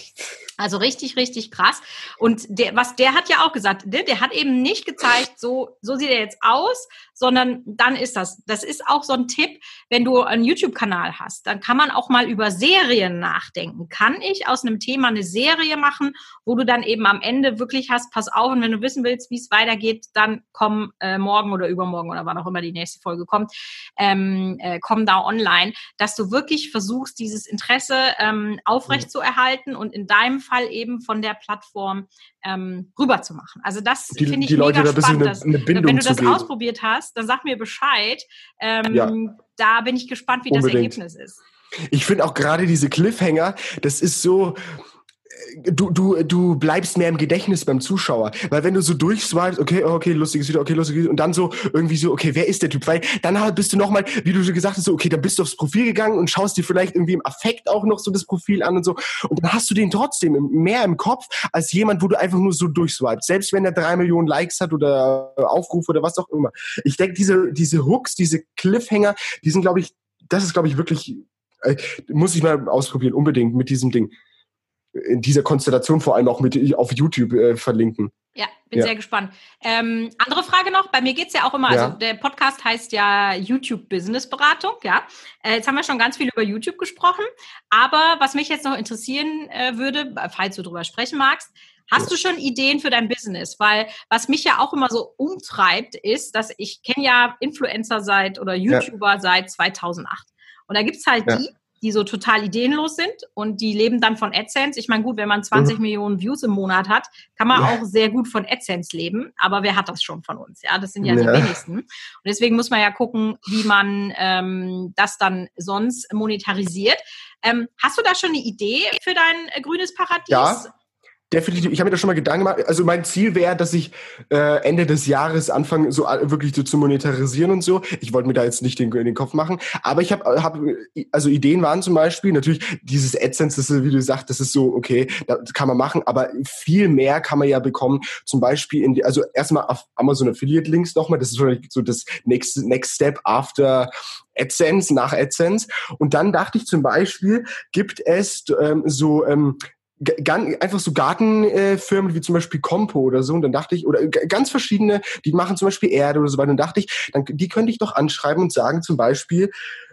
Also richtig, richtig krass. Und der, was der hat ja auch gesagt, der, der hat eben nicht gezeigt, so, so sieht er jetzt aus, sondern dann ist das. Das ist auch so ein Tipp, wenn du einen YouTube-Kanal hast, dann kann man auch mal über Serien nachdenken. Kann ich aus einem Thema eine Serie machen, wo du dann eben am Ende wirklich hast, pass auf, und wenn du wissen willst, wie es weitergeht, dann komm äh, morgen oder übermorgen oder wann auch immer die nächste Folge kommt, ähm, äh, komm da online, dass du wirklich versuchst, dieses Interesse ähm, aufrechtzuerhalten und in deinem Fall eben von der Plattform ähm, rüber zu machen. Also das finde ich die Leute mega da spannend. Eine, eine Bindung wenn du das geben. ausprobiert hast, dann sag mir Bescheid. Ähm, ja. Da bin ich gespannt, wie Unbedingt. das Ergebnis ist. Ich finde auch gerade diese Cliffhanger, das ist so, du, du, du bleibst mehr im Gedächtnis beim Zuschauer. Weil wenn du so durchswipest, okay, okay, lustiges Video, okay, lustiges Video, und dann so irgendwie so, okay, wer ist der Typ? Weil dann halt bist du nochmal, wie du gesagt hast, so, okay, dann bist du aufs Profil gegangen und schaust dir vielleicht irgendwie im Affekt auch noch so das Profil an und so. Und dann hast du den trotzdem mehr im Kopf als jemand, wo du einfach nur so durchswipest. Selbst wenn er drei Millionen Likes hat oder Aufrufe oder was auch immer. Ich denke, diese, diese Hooks, diese Cliffhanger, die sind, glaube ich, das ist, glaube ich, wirklich, äh, muss ich mal ausprobieren, unbedingt mit diesem Ding in dieser Konstellation vor allem auch mit auf YouTube äh, verlinken. Ja, bin ja. sehr gespannt. Ähm, andere Frage noch, bei mir geht es ja auch immer, ja. also der Podcast heißt ja YouTube Business Beratung, ja. Äh, jetzt haben wir schon ganz viel über YouTube gesprochen, aber was mich jetzt noch interessieren äh, würde, falls du darüber sprechen magst, Hast du schon Ideen für dein Business? Weil was mich ja auch immer so umtreibt, ist, dass ich kenne ja Influencer seit oder YouTuber ja. seit 2008. Und da gibt's halt ja. die, die so total ideenlos sind und die leben dann von AdSense. Ich meine, gut, wenn man 20 mhm. Millionen Views im Monat hat, kann man ja. auch sehr gut von AdSense leben. Aber wer hat das schon von uns? Ja, das sind ja, ja. die wenigsten. Und deswegen muss man ja gucken, wie man ähm, das dann sonst monetarisiert. Ähm, hast du da schon eine Idee für dein äh, grünes Paradies? Ja definitiv, ich habe mir da schon mal Gedanken gemacht. Also mein Ziel wäre, dass ich äh, Ende des Jahres anfange, so äh, wirklich so zu monetarisieren und so. Ich wollte mir da jetzt nicht den, den Kopf machen, aber ich habe, hab, also Ideen waren zum Beispiel natürlich dieses AdSense, das ist, wie du sagst, das ist so okay, das kann man machen, aber viel mehr kann man ja bekommen. Zum Beispiel in, die, also erstmal auf Amazon Affiliate Links nochmal. Das ist so das next next Step after AdSense, nach AdSense. Und dann dachte ich zum Beispiel, gibt es ähm, so ähm, einfach so Gartenfirmen äh, wie zum Beispiel Compo oder so und dann dachte ich oder ganz verschiedene die machen zum Beispiel Erde oder so weiter und dachte ich dann die könnte ich doch anschreiben und sagen zum Beispiel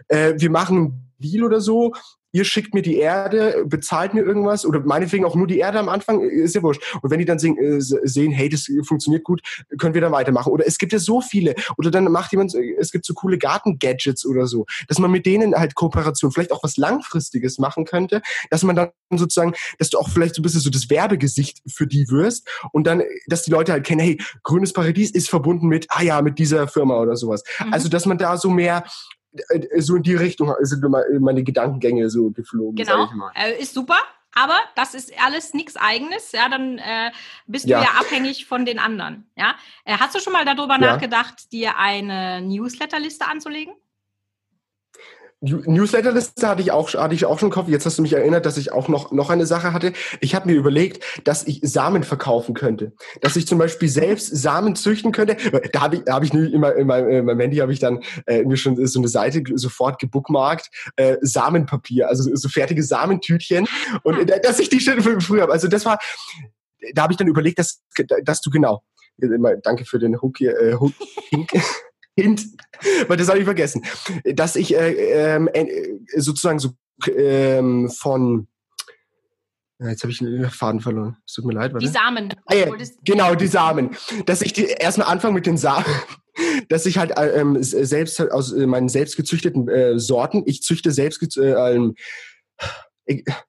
äh, wir machen einen Deal oder so ihr schickt mir die Erde, bezahlt mir irgendwas oder meinetwegen auch nur die Erde am Anfang, ist ja wurscht. Und wenn die dann sehen, äh, sehen, hey, das funktioniert gut, können wir dann weitermachen. Oder es gibt ja so viele. Oder dann macht jemand, es gibt so coole Garten-Gadgets oder so, dass man mit denen halt Kooperation, vielleicht auch was Langfristiges machen könnte, dass man dann sozusagen, dass du auch vielleicht so ein bisschen so das Werbegesicht für die wirst und dann, dass die Leute halt kennen, hey, grünes Paradies ist verbunden mit, ah ja, mit dieser Firma oder sowas. Mhm. Also, dass man da so mehr äh, so in die Richtung sind meine Gedankengänge so geflogen. Genau, äh, ist super. Aber das ist alles nichts Eigenes, ja, dann äh, bist ja. du ja abhängig von den anderen. Ja? Äh, hast du schon mal darüber ja. nachgedacht, dir eine Newsletterliste anzulegen? Newsletterliste hatte ich auch hatte ich auch schon im Kopf. Jetzt hast du mich erinnert, dass ich auch noch noch eine Sache hatte. Ich habe mir überlegt, dass ich Samen verkaufen könnte, dass ich zum Beispiel selbst Samen züchten könnte. Da habe ich habe ich immer in meinem, in meinem Handy habe ich dann äh, mir schon so eine Seite sofort gebookmarkt äh, Samenpapier, also so fertige Samentütchen und äh, dass ich die schon früher habe. Also das war da habe ich dann überlegt, dass dass du genau Danke für den Hook hier. Äh, Hook, [LAUGHS] Hint, weil das habe ich vergessen, dass ich äh, ähm, äh, sozusagen so ähm, von Jetzt habe ich den Faden verloren. Es tut mir leid. Die Samen. Ah, ja, genau, die Samen. Dass ich die erstmal anfange mit den Samen, [LAUGHS] dass ich halt äh, ähm, selbst aus äh, meinen selbst gezüchteten äh, Sorten, ich züchte selbst äh, ähm,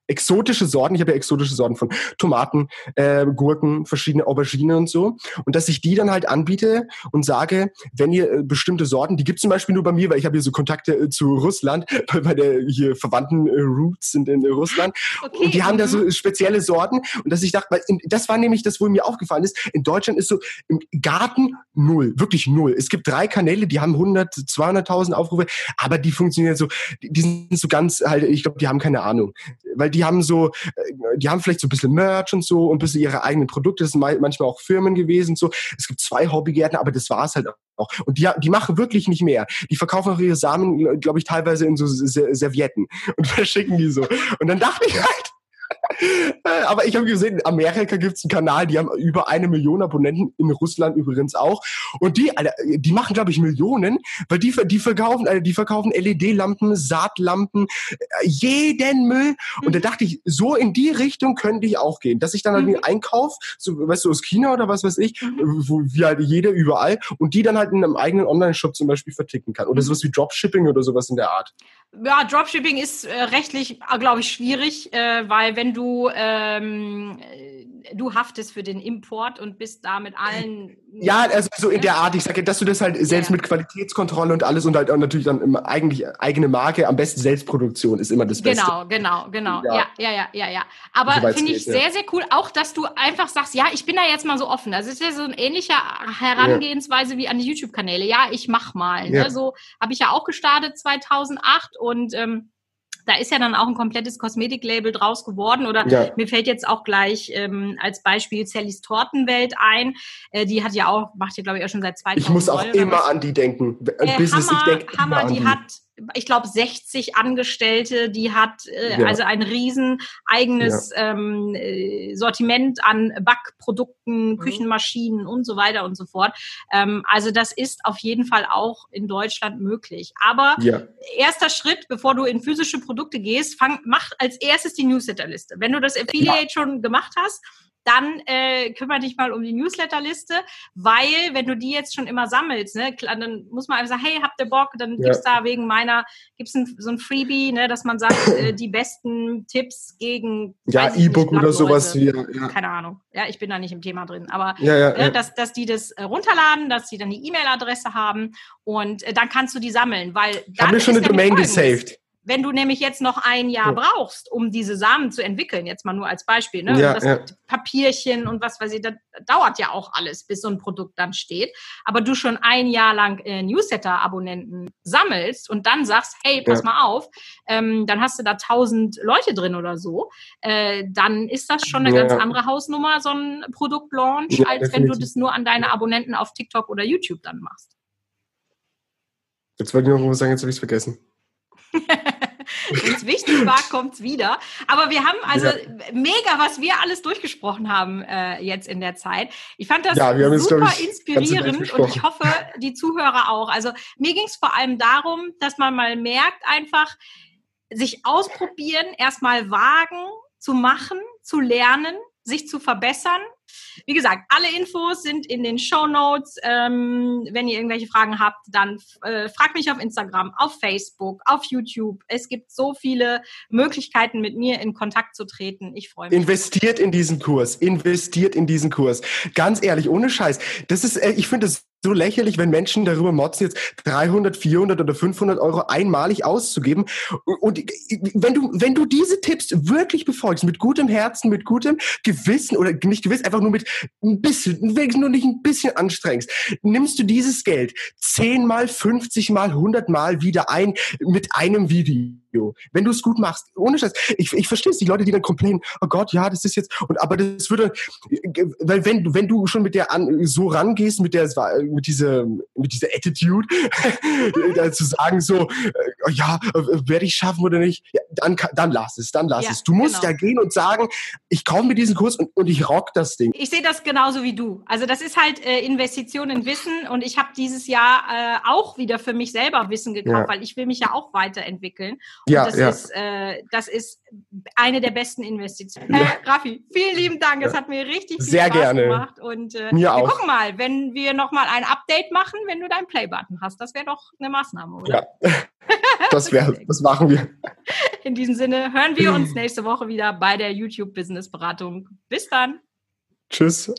exotische Sorten, ich habe ja exotische Sorten von Tomaten, äh, Gurken, verschiedene Auberginen und so. Und dass ich die dann halt anbiete und sage, wenn ihr äh, bestimmte Sorten, die gibt zum Beispiel nur bei mir, weil ich habe hier so Kontakte äh, zu Russland, [LAUGHS] weil meine hier Verwandten äh, Roots sind in Russland. Okay. Und die haben da so mhm. spezielle Sorten. Und dass ich dachte, weil in, das war nämlich das, wo mir aufgefallen ist, in Deutschland ist so im Garten null, wirklich null. Es gibt drei Kanäle, die haben 100, 200.000 Aufrufe, aber die funktionieren so, die, die sind so ganz halt, ich glaube, die haben keine Ahnung weil die haben so, äh, die haben vielleicht so ein bisschen Merch und so und ein bisschen ihre eigenen Produkte. Das sind manchmal auch Firmen gewesen. So, es gibt zwei Hobbygärten, aber das war es halt Und die, die machen wirklich nicht mehr. Die verkaufen auch ihre Samen, glaube ich, teilweise in so Servietten [LAUGHS] und verschicken die so. Und dann dachte ich halt, Aber ich habe gesehen, in Amerika gibt es einen Kanal, die haben über eine Million Abonnenten, in Russland übrigens auch. Und die, Alter, die machen, glaube ich, Millionen, weil die, die verkaufen, Alter, die verkaufen LED-Lampen, Saatlampen, äh, jeden Müll. Und da dachte ich, so in die Richtung könnte ich auch gehen, dass ich dann halt mhm. einen Einkauf, so, weißt du, aus China oder was weiß ich, mhm. wo wie halt jeder überall, und die dann halt in einem eigenen Online-Shop zum Beispiel verticken kann. Oder mhm. sowas wie Dropshipping oder sowas in der Art. Ja, Dropshipping ist äh, rechtlich, äh, glaube ich, schwierig, äh, weil wenn du ähm, du haftest für den Import und bist da mit allen. Ja, also so in der Art, ich sage, dass du das halt selbst ja. mit Qualitätskontrolle und alles und halt auch natürlich dann eigentlich eigene Marke, am besten Selbstproduktion ist immer das Beste. Genau, genau, genau. Ja, ja, ja, ja, ja. Aber finde ich geht, sehr, sehr cool, auch dass du einfach sagst, ja, ich bin da jetzt mal so offen. Das ist ja so ein ähnlicher Herangehensweise wie an die YouTube-Kanäle. Ja, ich mach mal. Ne? So habe ich ja auch gestartet 2008 und ähm, da ist ja dann auch ein komplettes Kosmetiklabel draus geworden. Oder ja. mir fällt jetzt auch gleich ähm, als Beispiel Sallys Tortenwelt ein. Äh, die hat ja auch, macht ja glaube ich auch schon seit 2000 Ich muss auch immer an die denken. Äh, Business, Hammer, ich denk Hammer, die, die hat ich glaube, 60 Angestellte, die hat äh, ja. also ein riesen eigenes ja. ähm, äh, Sortiment an Backprodukten, mhm. Küchenmaschinen und so weiter und so fort. Ähm, also das ist auf jeden Fall auch in Deutschland möglich. Aber ja. erster Schritt, bevor du in physische Produkte gehst, fang, mach als erstes die Newsletterliste. Wenn du das Affiliate schon gemacht hast, dann äh, kümmere dich mal um die Newsletterliste, weil wenn du die jetzt schon immer sammelst, ne, klar, dann muss man einfach sagen, hey, habt ihr Bock? Dann ja. gibt's da wegen meiner, gibt's ein, so ein Freebie, ne, dass man sagt, äh, die besten Tipps gegen ja E-Book oder sowas wie, ja. keine Ahnung, ja, ich bin da nicht im Thema drin, aber ja, ja, ne, dass dass die das äh, runterladen, dass sie dann die E-Mail-Adresse haben und äh, dann kannst du die sammeln, weil ich habe mir schon eine Domain gesaved. Wenn du nämlich jetzt noch ein Jahr ja. brauchst, um diese Samen zu entwickeln, jetzt mal nur als Beispiel, ne? Ja, das ja. Papierchen und was weiß ich, das dauert ja auch alles, bis so ein Produkt dann steht. Aber du schon ein Jahr lang äh, Newsletter-Abonnenten sammelst und dann sagst, hey, pass ja. mal auf, ähm, dann hast du da tausend Leute drin oder so, äh, dann ist das schon eine ganz andere Hausnummer, so ein Produktlaunch, als definitiv. wenn du das nur an deine Abonnenten auf TikTok oder YouTube dann machst. Jetzt wollte ich noch was sagen, jetzt habe ich es vergessen. [LAUGHS] Wenn es wichtig war, kommt es wieder. Aber wir haben also ja. mega, was wir alles durchgesprochen haben äh, jetzt in der Zeit. Ich fand das ja, super jetzt, ich, inspirierend und ich hoffe, die Zuhörer auch. Also mir ging es vor allem darum, dass man mal merkt, einfach sich ausprobieren, erstmal wagen, zu machen, zu lernen, sich zu verbessern wie gesagt, alle Infos sind in den Show Notes. Ähm, wenn ihr irgendwelche Fragen habt, dann äh, fragt mich auf Instagram, auf Facebook, auf YouTube. Es gibt so viele Möglichkeiten, mit mir in Kontakt zu treten. Ich freue mich. Investiert in diesen Kurs. Investiert in diesen Kurs. Ganz ehrlich, ohne Scheiß. Das ist, äh, ich finde es so lächerlich, wenn Menschen darüber motzen, jetzt 300, 400 oder 500 Euro einmalig auszugeben. Und wenn du, wenn du diese Tipps wirklich befolgst, mit gutem Herzen, mit gutem Gewissen oder nicht Gewissen, einfach nur mit ein bisschen, wenigstens nur nicht ein bisschen anstrengst, nimmst du dieses Geld zehnmal, 50 mal, 100 mal wieder ein mit einem Video. Wenn du es gut machst, ohne Scheiß. Ich, ich verstehe es, die Leute, die dann complainen, oh Gott, ja, das ist jetzt, und aber das würde, weil wenn, wenn du schon mit der an, so rangehst, mit der, mit dieser, mit dieser Attitude, [LAUGHS] zu sagen so, äh, ja, werde ich schaffen oder nicht, ja, dann, dann lass es, dann lass ja, es. Du musst genau. ja gehen und sagen, ich kaufe mir diesen Kurs und, und ich rock das Ding. Ich sehe das genauso wie du. Also das ist halt äh, Investition in Wissen und ich habe dieses Jahr äh, auch wieder für mich selber Wissen gekauft, ja. weil ich will mich ja auch weiterentwickeln. Ja, das, ja. Ist, äh, das ist eine der besten Investitionen. Äh, Raffi, vielen lieben Dank. Es hat mir richtig viel Sehr Spaß gerne. gemacht. Und äh, wir auch. gucken mal, wenn wir nochmal ein Update machen, wenn du deinen Playbutton hast. Das wäre doch eine Maßnahme, oder? Ja. [LAUGHS] Das wäre, das machen wir. In diesem Sinne hören wir uns [CLEARS THROAT] nächste Woche wieder bei der YouTube Business Beratung. Bis dann. Tschüss.